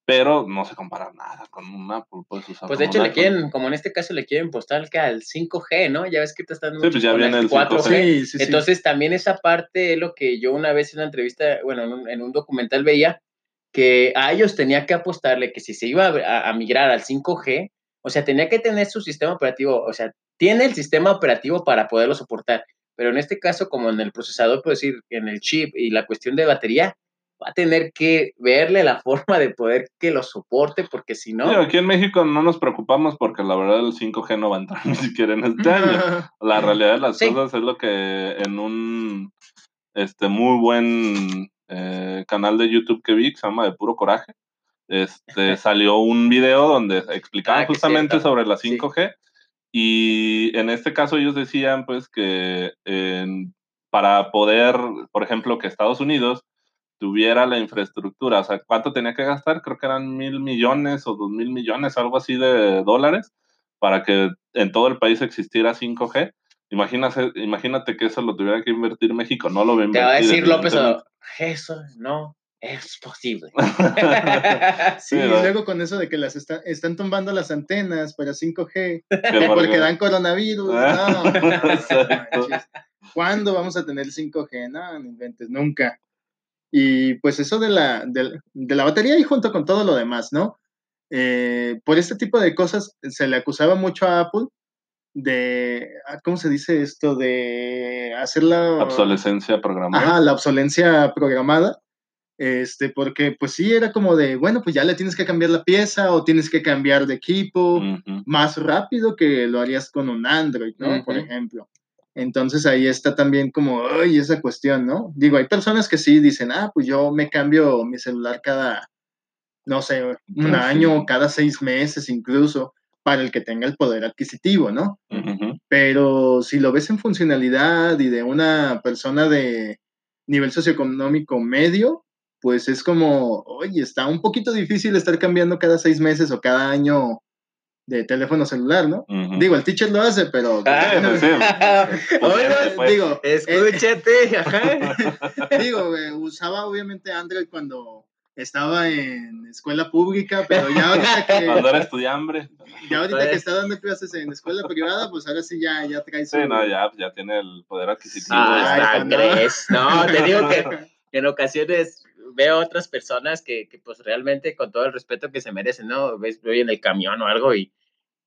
pero no se compara nada con un Apple. Pues, pues de hecho le quieren, como en este caso le quieren postar que al 5G, ¿no? Ya ves que te están sí, pues ya viene el 4G. Sí, Entonces también esa parte es lo que yo una vez en una entrevista, bueno, en un, en un documental veía, que a ellos tenía que apostarle que si se iba a, migrar al 5G, o sea, tenía que tener su sistema operativo, o sea, tiene el sistema operativo para poderlo soportar, pero en este caso, como en el procesador, puedo decir, en el chip y la cuestión de batería, va a tener que verle la forma de poder que lo soporte, porque si no... aquí en México no nos preocupamos porque la verdad el 5G no va a entrar ni siquiera en este año. La realidad de las cosas es lo que en un este muy buen eh, canal de YouTube que vi, que se llama De Puro Coraje, este, salió un video donde explicaban ah, justamente sobre la 5G y en este caso ellos decían pues que para poder, por ejemplo, que Estados Unidos tuviera la infraestructura, o sea, ¿cuánto tenía que gastar? Creo que eran mil millones o dos mil millones, algo así de dólares, para que en todo el país existiera 5G. Imagínate, imagínate que eso lo tuviera que invertir México, no lo a Te va a decir López eso no es posible. sí, y luego con eso de que las están tumbando las antenas para 5G, porque dan coronavirus. no, ¿Cuándo vamos a tener 5G? No, no inventes, nunca. Y pues eso de la, de, la batería y junto con todo lo demás, ¿no? Eh, por este tipo de cosas se le acusaba mucho a Apple de, ah, ¿cómo se dice esto? De hacer la... Obsolescencia programada. Ajá, la obsolencia programada. Este, porque pues sí, era como de, bueno, pues ya le tienes que cambiar la pieza o tienes que cambiar de equipo más rápido que lo harías con un Android, ¿no? Por ejemplo. Entonces ahí está también como, ay, esa cuestión, ¿no? Digo, hay personas que sí dicen, ah, pues yo me cambio mi celular cada, no sé, un año, cada seis meses incluso para el que tenga el poder adquisitivo, ¿no? Pero si lo ves en funcionalidad y de una persona de nivel socioeconómico medio, pues es como, oye, está un poquito difícil estar cambiando cada seis meses o cada año de teléfono celular, ¿no? Digo, el teacher lo hace, pero... Ah, digo, escúchate. digo, usaba obviamente Android cuando estaba en escuela pública, pero ya ahorita que, Cuando era estudiante. ya ahorita que Pues- está dando clases en escuela privada, pues ahora sí ya, ya trae su... Sí, no, ya, ya tiene el poder adquisitivo. Ah, pues, ¿no? crees. No, te digo que en ocasiones veo otras personas que, que, pues realmente con todo el respeto que se merecen, ¿no? Ves, voy en el camión o algo y,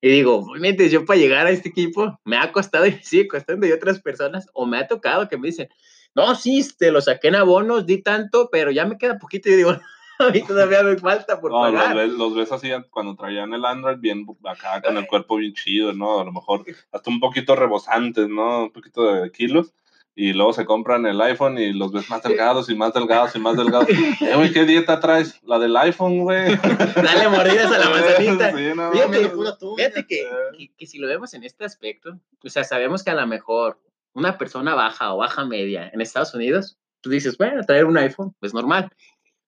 y digo, obviamente yo para llegar a este equipo me ha costado y sigue costando y otras personas, o me ha tocado que me dicen, no, sí, te lo saqué en abonos, di tanto, pero ya me queda poquito y digo, a mí todavía me falta por No, los ves, los ves así cuando traían el Android bien acá con el cuerpo bien chido, ¿no? A lo mejor hasta un poquito rebosantes, ¿no? Un poquito de kilos. Y luego se compran el iPhone y los ves más delgados y más delgados y más delgados. Eh, güey, ¿qué dieta traes? La del iPhone, güey. Dale mordidas a la manzanita. Sí, no, Fíjate, tuya. Fíjate que, que, que si lo vemos en este aspecto, o sea, sabemos que a lo mejor una persona baja o baja media en Estados Unidos, tú dices, bueno, traer un iPhone, pues normal.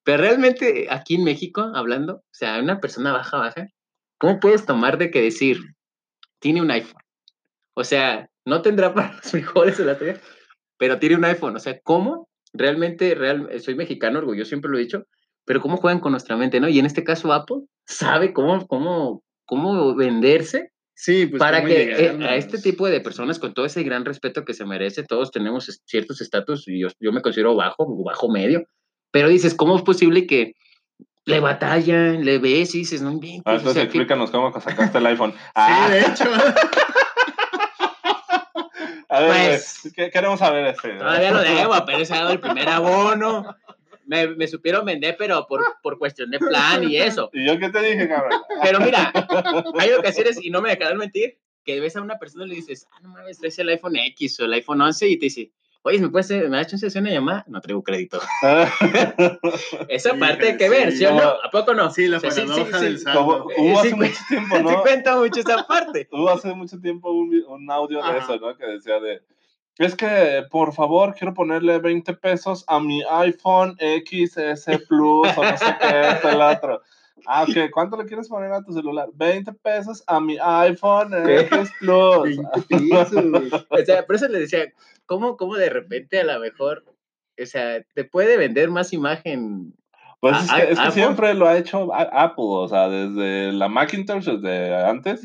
Pero realmente aquí en México, hablando, o sea, una persona baja, baja, ¿cómo puedes tomar de que decir, tiene un iPhone? O sea, no tendrá para los frijoles o la tele, pero tiene un iPhone. O sea, ¿cómo? Realmente, real, soy mexicano, orgulloso, siempre lo he dicho, pero ¿cómo juegan con nuestra mente, no? Y en este caso, Apple sabe cómo, cómo, cómo venderse Sí, pues para que eh, a este tipo de personas, con todo ese gran respeto que se merece, todos tenemos ciertos estatus, y yo, yo me considero bajo, o bajo medio, pero dices, ¿cómo es posible que le batallan, le ves y dices, no inventes? Ah, o entonces sea, que- explícanos cómo sacaste el iPhone. Sí, Ah, de hecho. a ver, Pues- ¿qué queremos saber este? Todavía lo debo, apenas he dado el primer abono. Me, me supieron vender, pero por, por cuestión de plan y eso. ¿Y yo qué te dije, cabrón? Pero mira, hay ocasiones, y no me dejarán mentir, que ves a una persona y le dices, ah, no mames, traes el iPhone X o el iPhone 11 y te dice, oye, ¿me puedes hacer- me has hecho una llamada? No traigo crédito. Esa Sí, parte hay que ver, ¿sí, sí. o no? ¿A poco no? Sí, la O sea, paradoja sí, del saldo. hubo Sí, hace mucho tiempo, ¿no? cuenta mucho esa parte. Hubo hace mucho tiempo un, audio de eso, ¿no? Que decía de, es que, por favor, quiero ponerle 20 pesos a mi iPhone XS Plus o no sé qué, esto, el otro. Ah, ok, ¿cuánto le quieres poner a tu celular? 20 pesos a mi iPhone X Plus. 20 pesos. O sea, por eso le decía, ¿cómo, cómo de repente a lo mejor, o sea, te puede vender más imagen? Pues es que, es que siempre lo ha hecho Apple, o sea, desde la Macintosh, desde antes,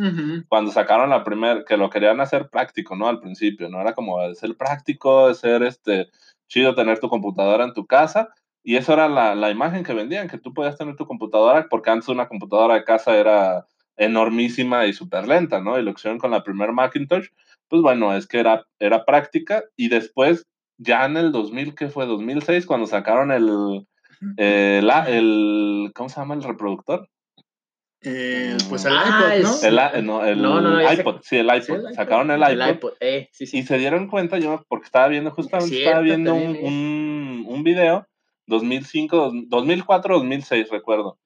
cuando sacaron la primera, que lo querían hacer práctico, ¿no? Al principio, ¿no? Era como ser práctico, ser este, chido tener tu computadora en tu casa, y eso era la, la imagen que vendían, que tú podías tener tu computadora, porque antes una computadora de casa era enormísima y súper lenta, ¿no? Y lo que hicieron con la primera Macintosh, pues bueno, es que era, era práctica, y después, ya en el 2000, ¿qué fue? 2006, cuando sacaron el, eh, la- el, ¿cómo se llama el reproductor? Eh, pues el Ah, iPod, ¿no? es- El, i- no, el No, no, iPod, sí, el iPod. Sí, el iPod. Sacaron el El iPod, iPod, eh, sí, sí. y se dieron cuenta, yo porque estaba viendo, justamente Cierto, estaba viendo eh. un, un video, 2005, dos- 2004, 2006, recuerdo,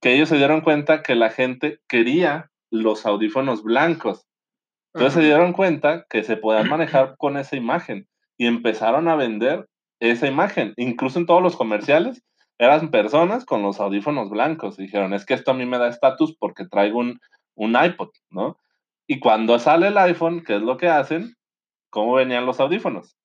que ellos se dieron cuenta que la gente quería los audífonos blancos. Entonces se dieron cuenta que se podían manejar con esa imagen y empezaron a vender esa imagen. Incluso en todos los comerciales eran personas con los audífonos blancos. Dijeron, es que esto a mí me da estatus porque traigo un, un iPod, ¿no? Y cuando sale el iPhone, ¿qué es lo que hacen? ¿Cómo venían los audífonos?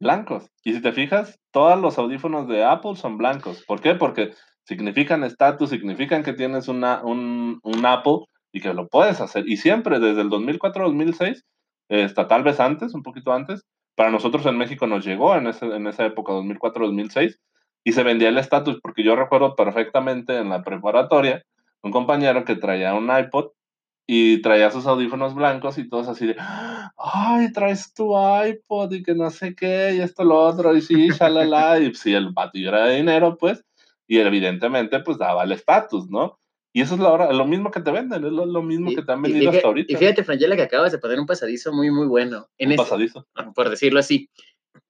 Blancos. Y si te fijas, todos los audífonos de Apple son blancos. ¿Por qué? Porque significan estatus, significan que tienes una, un, un Apple y que lo puedes hacer. Y siempre, desde el 2004-2006, hasta tal vez antes, un poquito antes, para nosotros en México nos llegó en, ese, en esa época, 2004-2006, y se vendía el estatus, porque yo recuerdo perfectamente en la preparatoria un compañero que traía un iPod y traía sus audífonos blancos y todos así de, ay, traes tu iPod y que no sé qué, y esto, lo otro, y sí, shalala, y si el batillo era de dinero, pues, y evidentemente, pues daba el estatus, ¿no? Y eso es la hora, lo mismo que te venden, es lo, lo mismo que te han Y- vendido y, hasta fí- ahorita. Y fíjate, Frangela, que acabas de poner un pasadizo muy, muy bueno. En un ese- pasadizo. por decirlo así.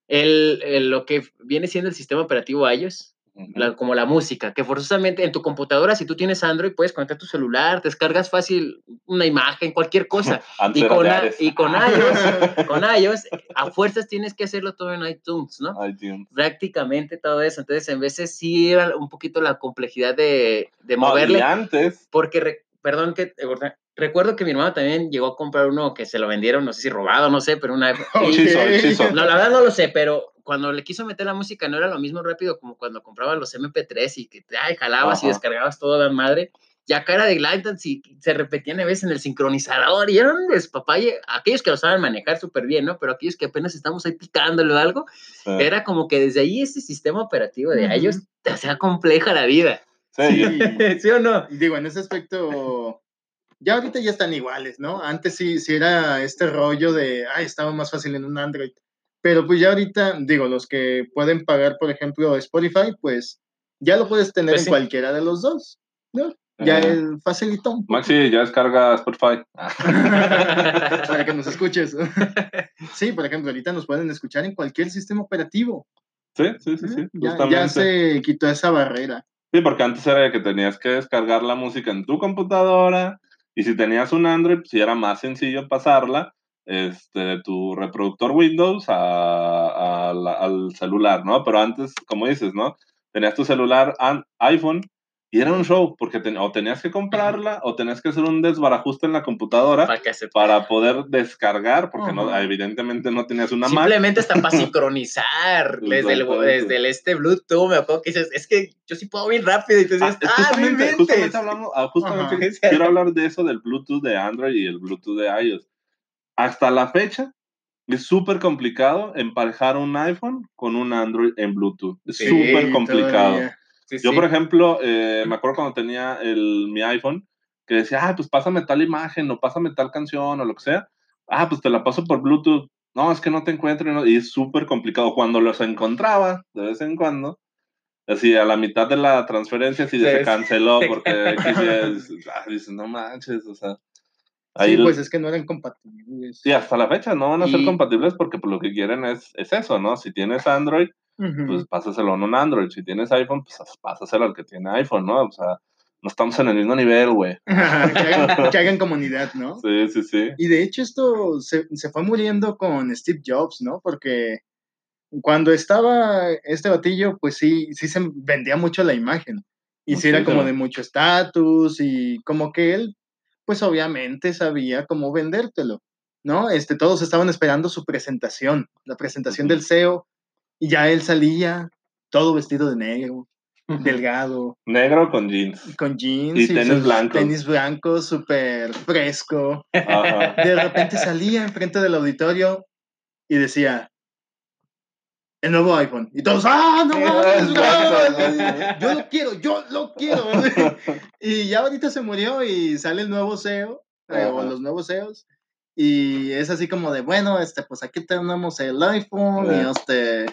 El, el- lo que viene siendo el sistema operativo iOS. La- como la música, que forzosamente en tu computadora, si tú tienes Android, puedes conectar tu celular, descargas fácil una imagen, cualquier cosa. Y con, a- y con iOS, con iOS, a fuerzas tienes que hacerlo todo en iTunes, ¿no? iTunes. Prácticamente todo eso. Entonces, en veces sí era un poquito la complejidad de, de No, y moverle, antes, porque, re- perdón que, corté. recuerdo que mi hermano también llegó a comprar uno que se lo vendieron, no sé si robado, no sé, pero una... Hechizo, hechizo. No, la verdad no lo sé, pero cuando le quiso meter la música no era lo mismo rápido como cuando comprabas los MP3 y que ay, jalabas y Ajá. descargabas todo la madre. Ya acá era de Glidance y se repetían a veces en el sincronizador y eran un despapalle. Aquellos que lo saben manejar súper bien, ¿no? Pero aquellos que apenas estamos ahí picándole o algo, Sí, era como que desde ahí ese sistema operativo de Ujú. ellos te hacía compleja la vida. Sí, y- Sí. ¿Sí o no? Digo, en ese aspecto, ya ahorita ya están iguales, ¿no? Antes sí, sí era este rollo de, ay, estaba más fácil en un Android. Pero pues ya ahorita, digo, los que pueden pagar, por ejemplo, Spotify, pues ya lo puedes tener Pues en sí. cualquiera de los dos, ¿no? Ya el facilitó un poco Maxi, ya descarga Spotify. para que nos escuches. sí, por ejemplo, ahorita nos pueden escuchar en cualquier sistema operativo. Sí, sí, sí, sí. Ya, justamente. ya se quitó esa barrera. Sí, porque antes era que tenías que descargar la música en tu computadora y si tenías un Android, pues sí era más sencillo pasarla este, de tu reproductor Windows a, a la- al celular, ¿no? Pero antes, como dices, ¿no? Tenías tu celular an- iPhone y era un show porque ten- o tenías que comprarla o tenías que hacer un desbarajuste en la computadora Para que se para poder descargar, porque no, evidentemente no tenías una. Simplemente hasta para sincronizar desde el, desde el este Bluetooth, me acuerdo que dices, es que yo sí puedo bien rápido y te Ah, dices, es ah, no justamente, inventes". justamente hablamos, ah, justamente quiero hablar de eso del Bluetooth de Android y el Bluetooth de iOS. Hasta la fecha es súper complicado emparejar un iPhone con un Android en Bluetooth. Es Sí, súper complicado. todavía. Sí, Yo, sí. por ejemplo, eh, me acuerdo cuando tenía el, mi iPhone que decía, ah, pues pásame tal imagen o pásame tal canción o lo que sea. Ah, pues te la paso por Bluetooth. No, es que no te encuentro y no- y es súper complicado. Cuando los encontraba, de vez en cuando, así a la mitad de la transferencia, sí, Sí, se sí. canceló porque ya- ah, dices, no manches, o sea. Sí, ahí- pues es que no eran compatibles. sí, hasta la fecha no van a ser compatibles porque pues, lo que quieren es, es eso, ¿no? Si tienes Android, pues pásaselo en un Android. Si tienes iPhone, pues pásaselo al que tiene iPhone, ¿no? O sea, no estamos en el mismo nivel, güey. que, hagan, que hagan comunidad, ¿no? Sí, sí, sí. Y de hecho esto se, se fue muriendo con Steve Jobs, ¿no? Porque cuando estaba este batillo, pues sí, sí se vendía mucho la imagen. Y sí era como de mucho estatus y como que él, pues obviamente sabía cómo vendértelo, ¿no? Este, todos estaban esperando su presentación, la presentación del CEO, y ya él salía todo vestido de negro, delgado, Negro con jeans. con jeans Y tenis blancos. tenis blancos, súper fresco. De repente salía enfrente del auditorio y decía, el nuevo iPhone. Y todos, ¡ah, no mames! Yo lo quiero, yo lo quiero. Y ya ahorita se murió y sale el nuevo CEO, eh, o los nuevos CEOs. Y es así como de, bueno, este, pues aquí tenemos el iPhone y este...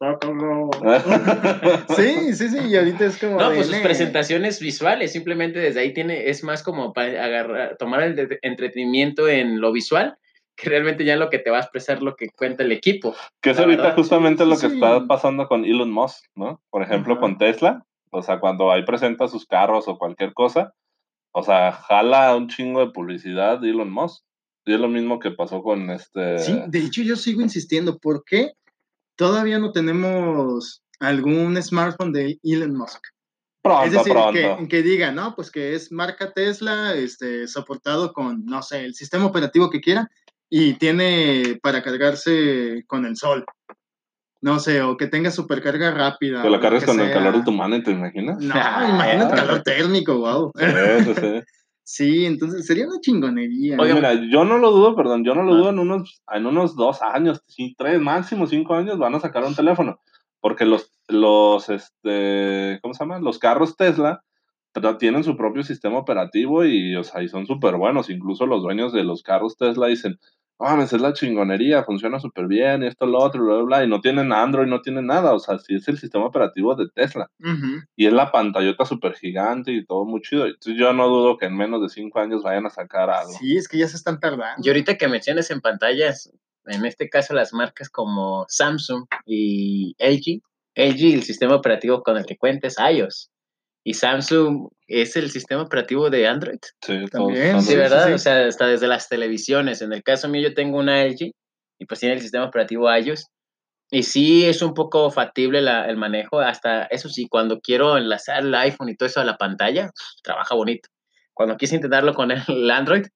Sí, sí, sí, y ahorita es como No, de, pues sus presentaciones visuales, simplemente desde ahí tiene, es más como para agarrar, tomar el entretenimiento en lo visual, que realmente ya lo que te va a expresar lo que cuenta el equipo. Que es ahorita verdad, justamente lo que sí. está pasando con Elon Musk, ¿no? Por ejemplo, con Tesla. O sea, cuando ahí presenta sus carros o cualquier cosa, o sea, jala un chingo de publicidad de Elon Musk. Y es lo mismo que pasó con este. Sí, de hecho yo sigo insistiendo, ¿por qué todavía no tenemos algún smartphone de Elon Musk? Pronto, es decir, pronto. que, que diga, no, pues que es marca Tesla, este, soportado con, no sé, el sistema operativo que quiera y tiene para cargarse con el sol. No sé, o que tenga supercarga rápida. Lo cargues que con el calor de tu mano, ¿te imaginas? No, imagínate calor térmico, wow. Sí, sí, sí. Sí, entonces sería una chingonería. Oigan. mira, yo no lo dudo, perdón, yo no lo Ah. dudo en unos, en unos dos años, tres, máximo cinco años van a sacar un teléfono. Porque los, los, este, ¿cómo se llama? Los carros Tesla tienen su propio sistema operativo y, o sea, y son súper buenos. Incluso los dueños de los carros Tesla dicen, mames, es la chingonería, funciona súper bien, y esto, lo otro, bla, bla, bla, y no tienen Android, no tienen nada. O sea, sí es el sistema operativo de Tesla. Y es la pantallota súper gigante y todo muy chido. Entonces yo no dudo que en menos de cinco años vayan a sacar algo. Sí, es que ya se están tardando. Y ahorita que mencionas en pantallas, en este caso las marcas como Samsung y LG, LG el sistema operativo con el que cuenta es iOS. Y Samsung es el sistema operativo de Android. Sí, También, Sí, sí, ¿verdad? sí. O sea, hasta desde las televisiones. En el caso mío, yo tengo una LG y pues tiene el sistema operativo iOS. Y sí, es un poco factible la- el manejo. Hasta eso sí, cuando quiero enlazar el iPhone y todo eso a la pantalla, trabaja bonito. Cuando quise intentarlo con el Android,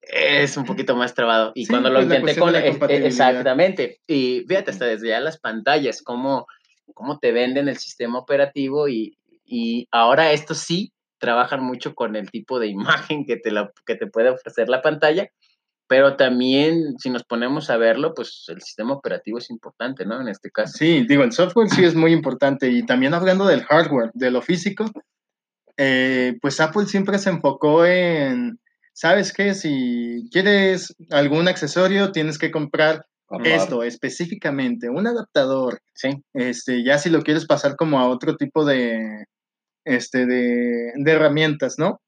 es un poquito más trabado. Y Sí, cuando lo intenté con... eh, compatibilidad. Exactamente. Y fíjate, hasta desde ya las pantallas, cómo, cómo te venden el sistema operativo y, y ahora estos sí trabajan mucho con el tipo de imagen que te, la, que te puede ofrecer la pantalla, pero también si nos ponemos a verlo, pues el sistema operativo es importante, ¿no? En este caso. Sí, digo, el software sí es muy importante y también hablando del hardware, de lo físico, eh, pues Apple siempre se enfocó en, ¿sabes qué? Si quieres algún accesorio, tienes que comprar esto específicamente, un adaptador, Sí, este, ya si lo quieres pasar como a otro tipo de, este, de, de herramientas, ¿no?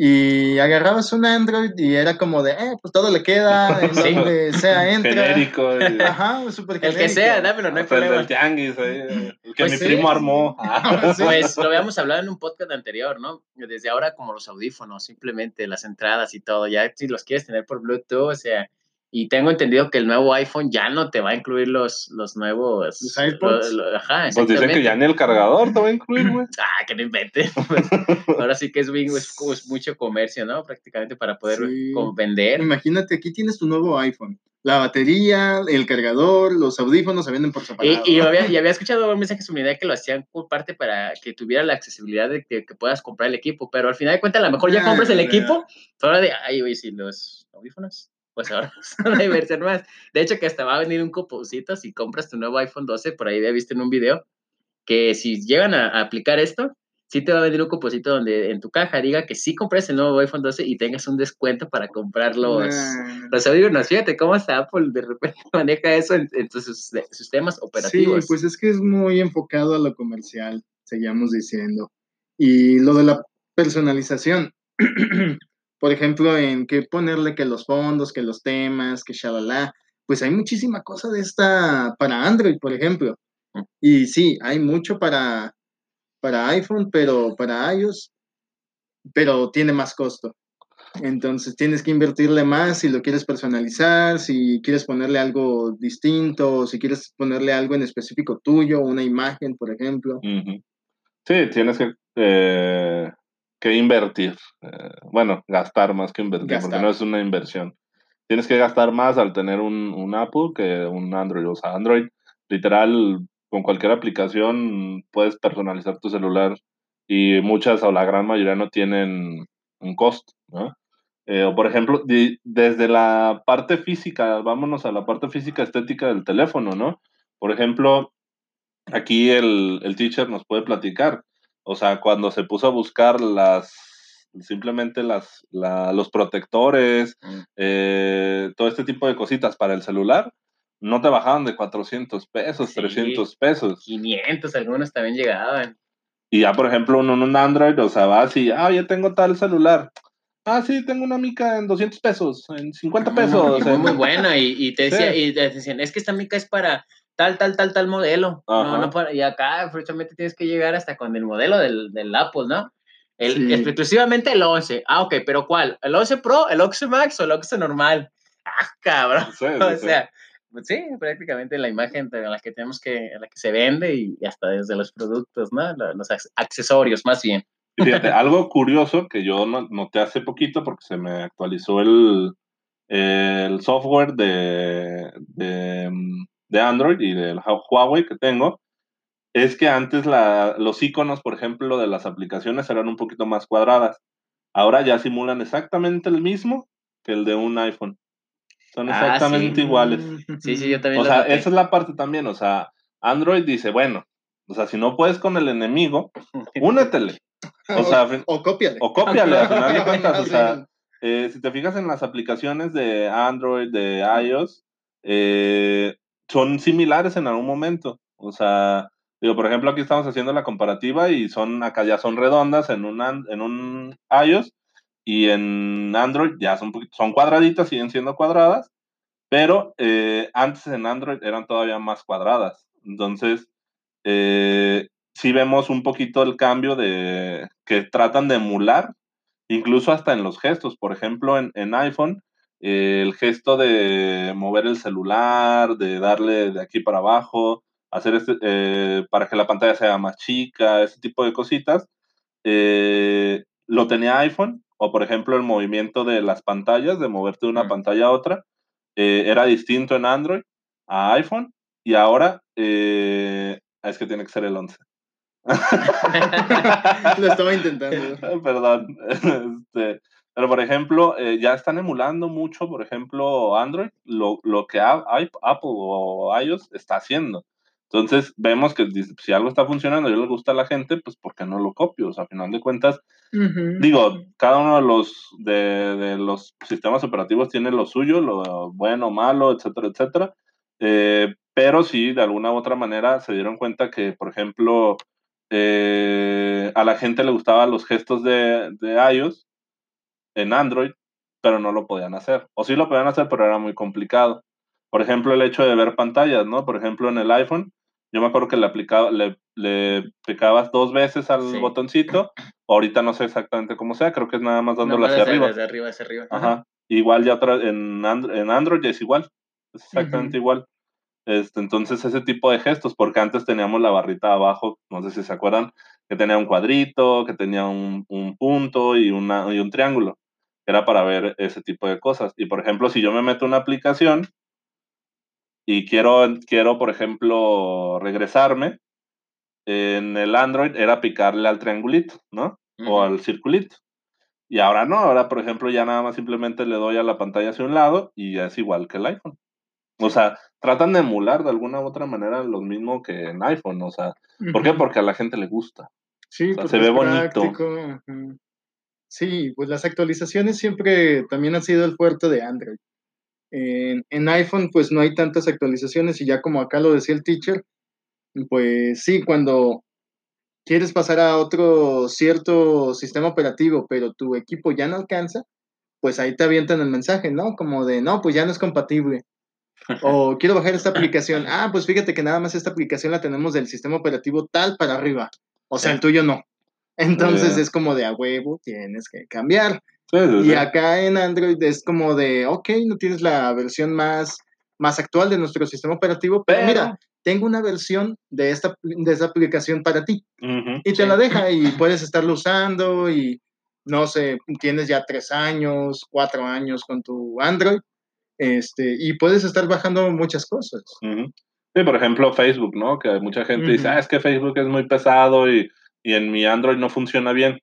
Y agarrabas un Android y era como de, eh, pues todo le queda, en Sí. donde sea entra. Genérico. y- Ajá, súper el que sea, dámelo, no hay el problema. del tianguis, ahí, el que Pues mi sí, primo armó. Ah, Sí. Pues lo habíamos hablado en un podcast anterior, ¿no? Desde ahora como los audífonos, simplemente las entradas y todo, ya si los quieres tener por Bluetooth, o sea, y tengo entendido que el nuevo iPhone ya no te va a incluir los, los nuevos... ¿Los AirPods? lo- lo- ajá, Pues dicen que ya ni el cargador te va a incluir, güey. Ah, que no invente. Ahora sí que es, bien- es- es mucho comercio, ¿no? Prácticamente para poder Sí. vender. Imagínate, aquí tienes tu nuevo iPhone. La batería, el cargador, los audífonos se venden por separado. Y, y, había, y había escuchado un mensaje idea que lo hacían por parte para que tuviera la accesibilidad de que, que puedas comprar el equipo, pero al final de cuentas a lo mejor ya Ah, compras el equipo, ahora de, ay, güey, si los audífonos, pues ahora son una inversión más. De hecho, que hasta va a venir un cuponcito si compras tu nuevo iPhone 12, por ahí había visto en un video, que si llegan a, a aplicar esto, sí te va a venir un cuponcito donde en tu caja diga que sí compres el nuevo iPhone 12 y tengas un descuento para comprar los, Nah. los audífonos. Fíjate cómo hasta Apple de repente maneja eso en, en sus sus sistemas operativos. Sí, pues es que es muy enfocado a lo comercial, seguíamos diciendo. Y lo de la personalización, por ejemplo, en que ponerle que los fondos, que los temas, que shalala, pues hay muchísima cosa de esta para Android, por ejemplo. Mm. Y sí, hay mucho para, para iPhone, pero para iOS, pero tiene más costo. Entonces tienes que invertirle más si lo quieres personalizar, si quieres ponerle algo distinto, si quieres ponerle algo en específico tuyo, una imagen, por ejemplo. Sí, tienes que, eh, que invertir. eh, bueno, gastar más que invertir, porque no es una inversión. Tienes que gastar más al tener un, un Apple que un Android. O sea, Android, literal, con cualquier aplicación puedes personalizar tu celular y muchas o la gran mayoría no tienen un costo, ¿no? Eh, o por ejemplo, di- desde la parte física, vámonos a la parte física estética del teléfono, ¿no? Por ejemplo, aquí el, el teacher nos puede platicar. O sea, cuando se puso a buscar las, simplemente las, la- los protectores, Mm. eh, todo este tipo de cositas para el celular, no te bajaban de 400 pesos, Sí. 300 pesos. 500, algunos también llegaban. Y ya, por ejemplo, uno en un Android, o sea, vas y, ah, ya tengo tal celular. Ah, sí, tengo una mica en 200 pesos, en 50 pesos. Y muy, muy buena. Y, y te decía, Sí. y te decían, es que esta mica es para tal, tal, tal, tal modelo. No, no para, y acá, precisamente tienes que llegar hasta con el modelo del, del Apple, ¿no? El, Sí. Exclusivamente el 11. Ah, ok, pero ¿cuál? ¿El 11 Pro, el 11 Max o el 11 normal? Ah, cabrón. Sí, sí, O sea, pues sí, prácticamente la imagen de la que tenemos que, la que se vende y hasta desde los productos, ¿no? Lo- Los ac- accesorios, más bien. Y fíjate, algo curioso que yo no- noté hace poquito porque se me actualizó el, el software de, de, mm, de Android y del Huawei que tengo, es que antes la, los iconos, por ejemplo, de las aplicaciones eran un poquito más cuadradas. Ahora ya simulan exactamente el mismo que el de un iPhone. Son Ah, exactamente sí. iguales. Sí, sí, yo también O lo sea, noté. esa es la parte también. O sea, Android dice, bueno, o sea, si no puedes con el enemigo, únetele. O sea, fin- o cópiale. o cópiale, al final de cuentas, o sea, eh, si te fijas en las aplicaciones de Android, de iOS, eh, son similares en algún momento. O sea, digo, por ejemplo, aquí estamos haciendo la comparativa y son, acá ya son redondas en un, en un iOS y en Android ya son, son cuadraditas, siguen siendo cuadradas, pero eh, antes en Android eran todavía más cuadradas. Entonces, eh, sí vemos un poquito el cambio de que tratan de emular, incluso hasta en los gestos. Por ejemplo, en, en iPhone, el gesto de mover el celular, de darle de aquí para abajo, hacer este, eh, para que la pantalla sea más chica, ese tipo de cositas, eh, lo tenía iPhone o por ejemplo el movimiento de las pantallas, de moverte de una Mm. pantalla a otra, eh, era distinto en Android a iPhone y ahora es que tiene que ser el 11. Lo estaba intentando. Perdón. Este, pero, por ejemplo, eh, ya están emulando mucho, por ejemplo, Android, lo, lo que Apple o iOS está haciendo. Entonces, vemos que si algo está funcionando y le gusta a la gente, pues, ¿por qué no lo copio? O sea, a final de cuentas, digo, cada uno de los, de, de los sistemas operativos tiene lo suyo, lo bueno, malo, etcétera, etcétera. Eh, pero sí, de alguna u otra manera se dieron cuenta que, por ejemplo, eh, a la gente le gustaban los gestos de, de iOS en Android, pero no lo podían hacer. O sí lo podían hacer, pero era muy complicado. Por ejemplo, el hecho de ver pantallas, ¿no? Por ejemplo, en el iPhone, yo me acuerdo que le aplicaba, le, le picabas dos veces al Sí. botoncito. Ahorita no sé exactamente cómo sea, creo que es nada más dándole hacia desde- arriba. Desde arriba hacia arriba. Ajá. Igual ya otra, en, And- en Android es igual. Es exactamente igual. Este, entonces, ese tipo de gestos, porque antes teníamos la barrita abajo, no sé si se acuerdan, que tenía un cuadrito, que tenía un, un punto y, una, y un triángulo. Era para ver ese tipo de cosas. Y por ejemplo, si yo me meto una aplicación y quiero, quiero por ejemplo, regresarme, en el Android era picarle al triangulito, ¿no? Ujú. o al circulito. Y ahora no, ahora por ejemplo ya nada más simplemente le doy a la pantalla hacia un lado y ya es igual que el iPhone. O sea, tratan de emular de alguna u otra manera lo mismo que en iPhone, o sea, ¿por qué? Porque a la gente le gusta. Sí, O sea, porque se ve bonito. práctico, ujú. Sí, pues las actualizaciones siempre también han sido el fuerte de Android. En, en iPhone pues no hay tantas actualizaciones y ya como acá lo decía el teacher, pues sí, cuando quieres pasar a otro cierto sistema operativo, pero tu equipo ya no alcanza, pues ahí te avientan el mensaje, ¿no? Como de, no, pues ya no es compatible. O quiero bajar esta aplicación. Ah, pues fíjate que nada más esta aplicación la tenemos del sistema operativo tal para arriba. O sea, el tuyo no. Entonces Eh. es como de a huevo, tienes que cambiar. Sí, sí, sí. Y acá en Android es como de, ok, no tienes la versión más, más actual de nuestro sistema operativo, pero, Pero- mira, tengo una versión de esta, de esa aplicación para ti. Y te la deja y puedes estarlo usando y, no sé, tienes ya tres años, cuatro años con tu Android, este, y puedes estar bajando muchas cosas. Ujú. Sí, por ejemplo, Facebook, ¿no? Que mucha gente dice, ah, es que Facebook es muy pesado y, y en mi Android no funciona bien.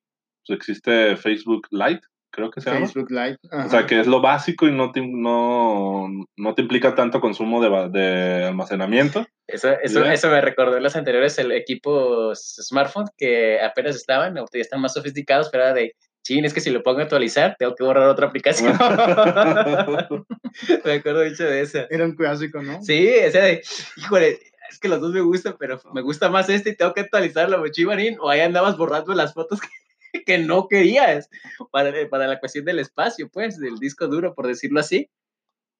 Pues existe Facebook Lite, creo que se llama. Facebook Live. O sea, que es lo básico y no te, no, no te implica tanto consumo de, ba- de almacenamiento. Eso, eso, eso me recordó en los anteriores el equipos smartphone que apenas estaban, ya están más sofisticados, pero era de, chin, es que si lo pongo a actualizar, tengo que borrar otra aplicación. me acuerdo mucho de eso. Era un clásico, ¿no? Sí, o sea, de, híjole, es que los dos me gustan, pero me gusta más este y tengo que actualizarlo, me chivarín, o ahí andabas borrando las fotos que, que no querías para, para la cuestión del espacio, pues, del disco duro, por decirlo así.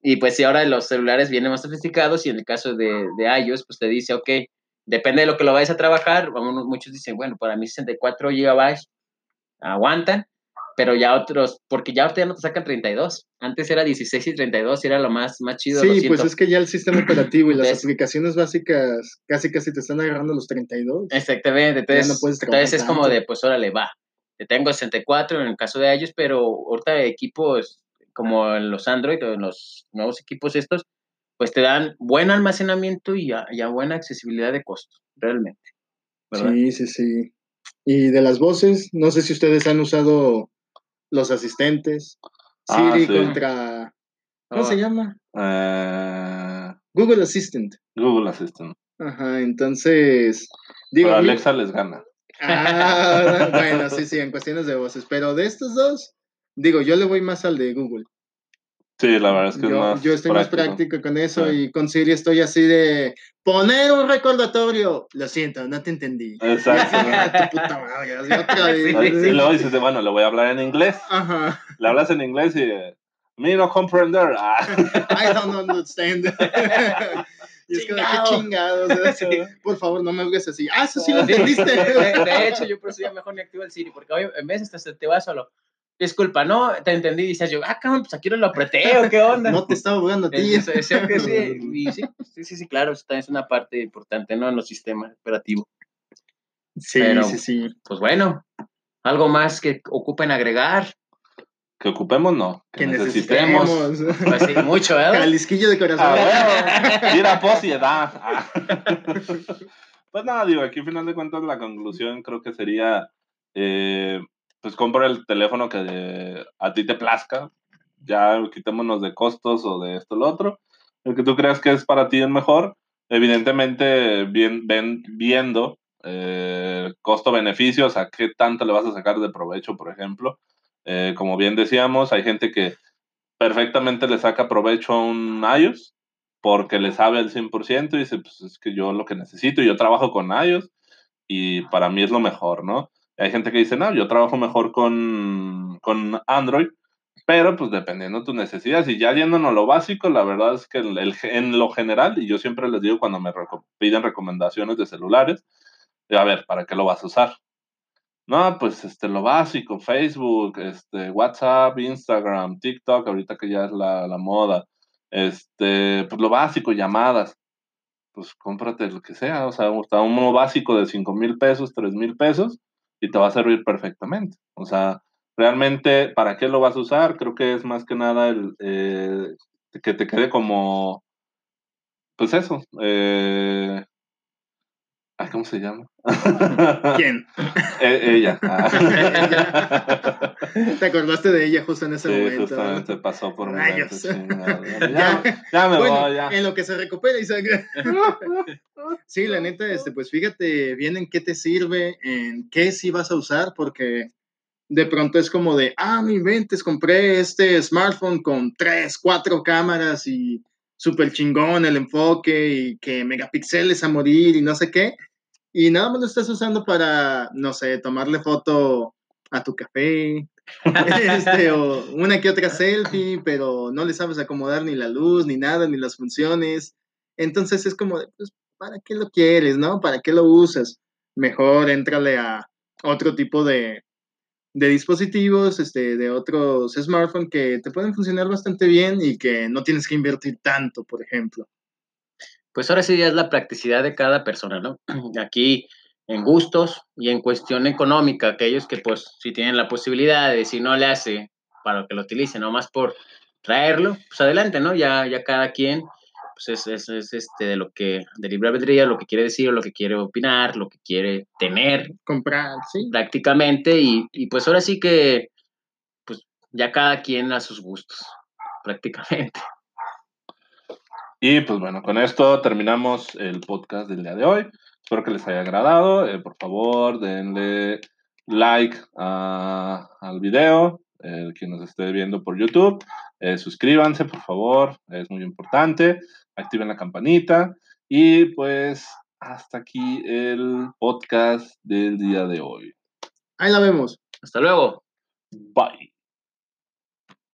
Y pues si ahora los celulares vienen más sofisticados y en el caso de, de iOS, pues te dice, ok, depende de lo que lo vayas a trabajar, muchos dicen, bueno, para mí 64 gigabytes aguantan, pero ya otros, porque ya ahorita ya no te sacan 32, antes era 16 y 32 y era lo más, más chido. Sí, pues es que ya el sistema operativo y las aplicaciones básicas casi casi te están agarrando los 32. Exactamente, entonces, no entonces es como de, pues órale, va. Te tengo 64 en el caso de ellos, pero ahorita equipos como en los Android o en los nuevos equipos estos, pues te dan buen almacenamiento y a, y a buena accesibilidad de costo, realmente. ¿verdad? Sí, sí, sí. Y de las voces, no sé si ustedes han usado los asistentes. Ah, Siri sí. contra. ¿Cómo se llama? Eh, Google Assistant. Google Assistant. Ajá, entonces. Digo, Pero Alexa les gana. Ah, bueno, sí, sí, en cuestiones de voces. Pero de estos dos, digo, yo le voy más al de Google. Sí, la verdad es que yo, es más yo estoy más práctico. práctico con eso Sí. y con Siri estoy así de poner un recordatorio. Lo siento, no te entendí. Exacto. Ah, tu puta madre, otra vez. Sí. Y luego dices, bueno, le voy a hablar en inglés. Ajá. Le hablas en inglés y me no comprender. Ah. I don't understand. y es como, qué Chingado. chingados. o sea, Sí. Por favor, no me hables así. Ah, eso sí lo entendiste. De, de hecho, yo por eso ya mejor ni activo el Siri, porque hoy en vez hasta se te va solo. Disculpa, no, te entendí, dices yo, ah, cabrón, pues aquí no lo apreté, o qué onda. No te estaba jugando a ti. Es- es- es que sí, y sí, sí, sí, sí, claro, esta es una parte importante, ¿no? En los sistemas operativos. Sí, Pero- sí, sí. Pues bueno, algo más que ocupen agregar. Que ocupemos, no. Que, Que necesitemos. necesitemos. Pues sí, mucho, ¿verdad? Jalisquillo de corazón. Ah, huevo. Ir a pos y edad. Ah. Pues nada, digo, aquí al final de cuentas la conclusión creo que sería, eh, pues compra el teléfono que a ti te plazca, ya quitémonos de costos o de esto o lo otro, el que tú creas que es para ti el mejor, evidentemente bien, ven, viendo eh, costo-beneficio, o sea, qué tanto le vas a sacar de provecho, por ejemplo. Eh, como bien decíamos, hay gente que perfectamente le saca provecho a un iOS porque le sabe al 100% y dice, pues es que yo lo que necesito, yo trabajo con iOS y para mí es lo mejor, ¿no? Hay gente que dice, no, yo trabajo mejor con, con Android, pero pues dependiendo de tus necesidades y ya yéndonos a lo básico, la verdad es que el- el- en lo general, y yo siempre les digo cuando me piden recomendaciones de celulares, a ver, ¿para qué lo vas a usar? No, pues este, lo básico, Facebook, este, WhatsApp, Instagram, TikTok, ahorita que ya es la, la moda, este, pues lo básico, llamadas, pues cómprate lo que sea, o sea, hasta uno básico de 5 mil pesos, 3 mil pesos, y te va a servir perfectamente. O sea, realmente, ¿para qué lo vas a usar? Creo que es más que nada el, eh, que te quede como, pues eso, eh, ay, ¿cómo se llama? ¿Quién? E- ella. Te acordaste de ella justo en ese Sí, momento. justamente pasó por Rayos. chingado. Ya, Ya. ya me Bueno, voy, ya. en lo que se recupera, Isaac. Sí, la neta, este, pues fíjate bien en qué te sirve, en qué sí vas a usar, porque de pronto es como de, ah, no inventes, compré este smartphone con tres, cuatro cámaras y súper chingón el enfoque y que megapíxeles a morir y no sé qué, y nada más lo estás usando para, no sé, tomarle foto a tu café, este, o una que otra selfie, pero no le sabes acomodar ni la luz, ni nada, ni las funciones. Entonces es como, pues, ¿para qué lo quieres, no? ¿Para qué lo usas? Mejor éntrale a otro tipo de, de dispositivos, este, de otros smartphones que te pueden funcionar bastante bien y que no tienes que invertir tanto, por ejemplo. Pues ahora sí ya es la practicidad de cada persona, ¿no? Aquí en gustos y en cuestión económica, aquellos que pues si tienen la posibilidad de si no le hace para que lo utilice, nomás por traerlo, pues adelante, ¿no? Ya, ya cada quien pues es, es, es, este de lo que, de libre albedrío, lo que quiere decir, lo que quiere opinar, lo que quiere tener Comprar, sí. prácticamente y, y pues ahora sí que pues ya cada quien a sus gustos, prácticamente. Y pues bueno, con esto terminamos el podcast del día de hoy. Espero que les haya agradado. Eh, por favor, denle like a- al video, el que nos esté viendo por YouTube. Eh, suscríbanse, por favor, es muy importante. Activen la campanita. Y pues hasta aquí el podcast del día de hoy. Ahí la vemos. Hasta luego. Bye.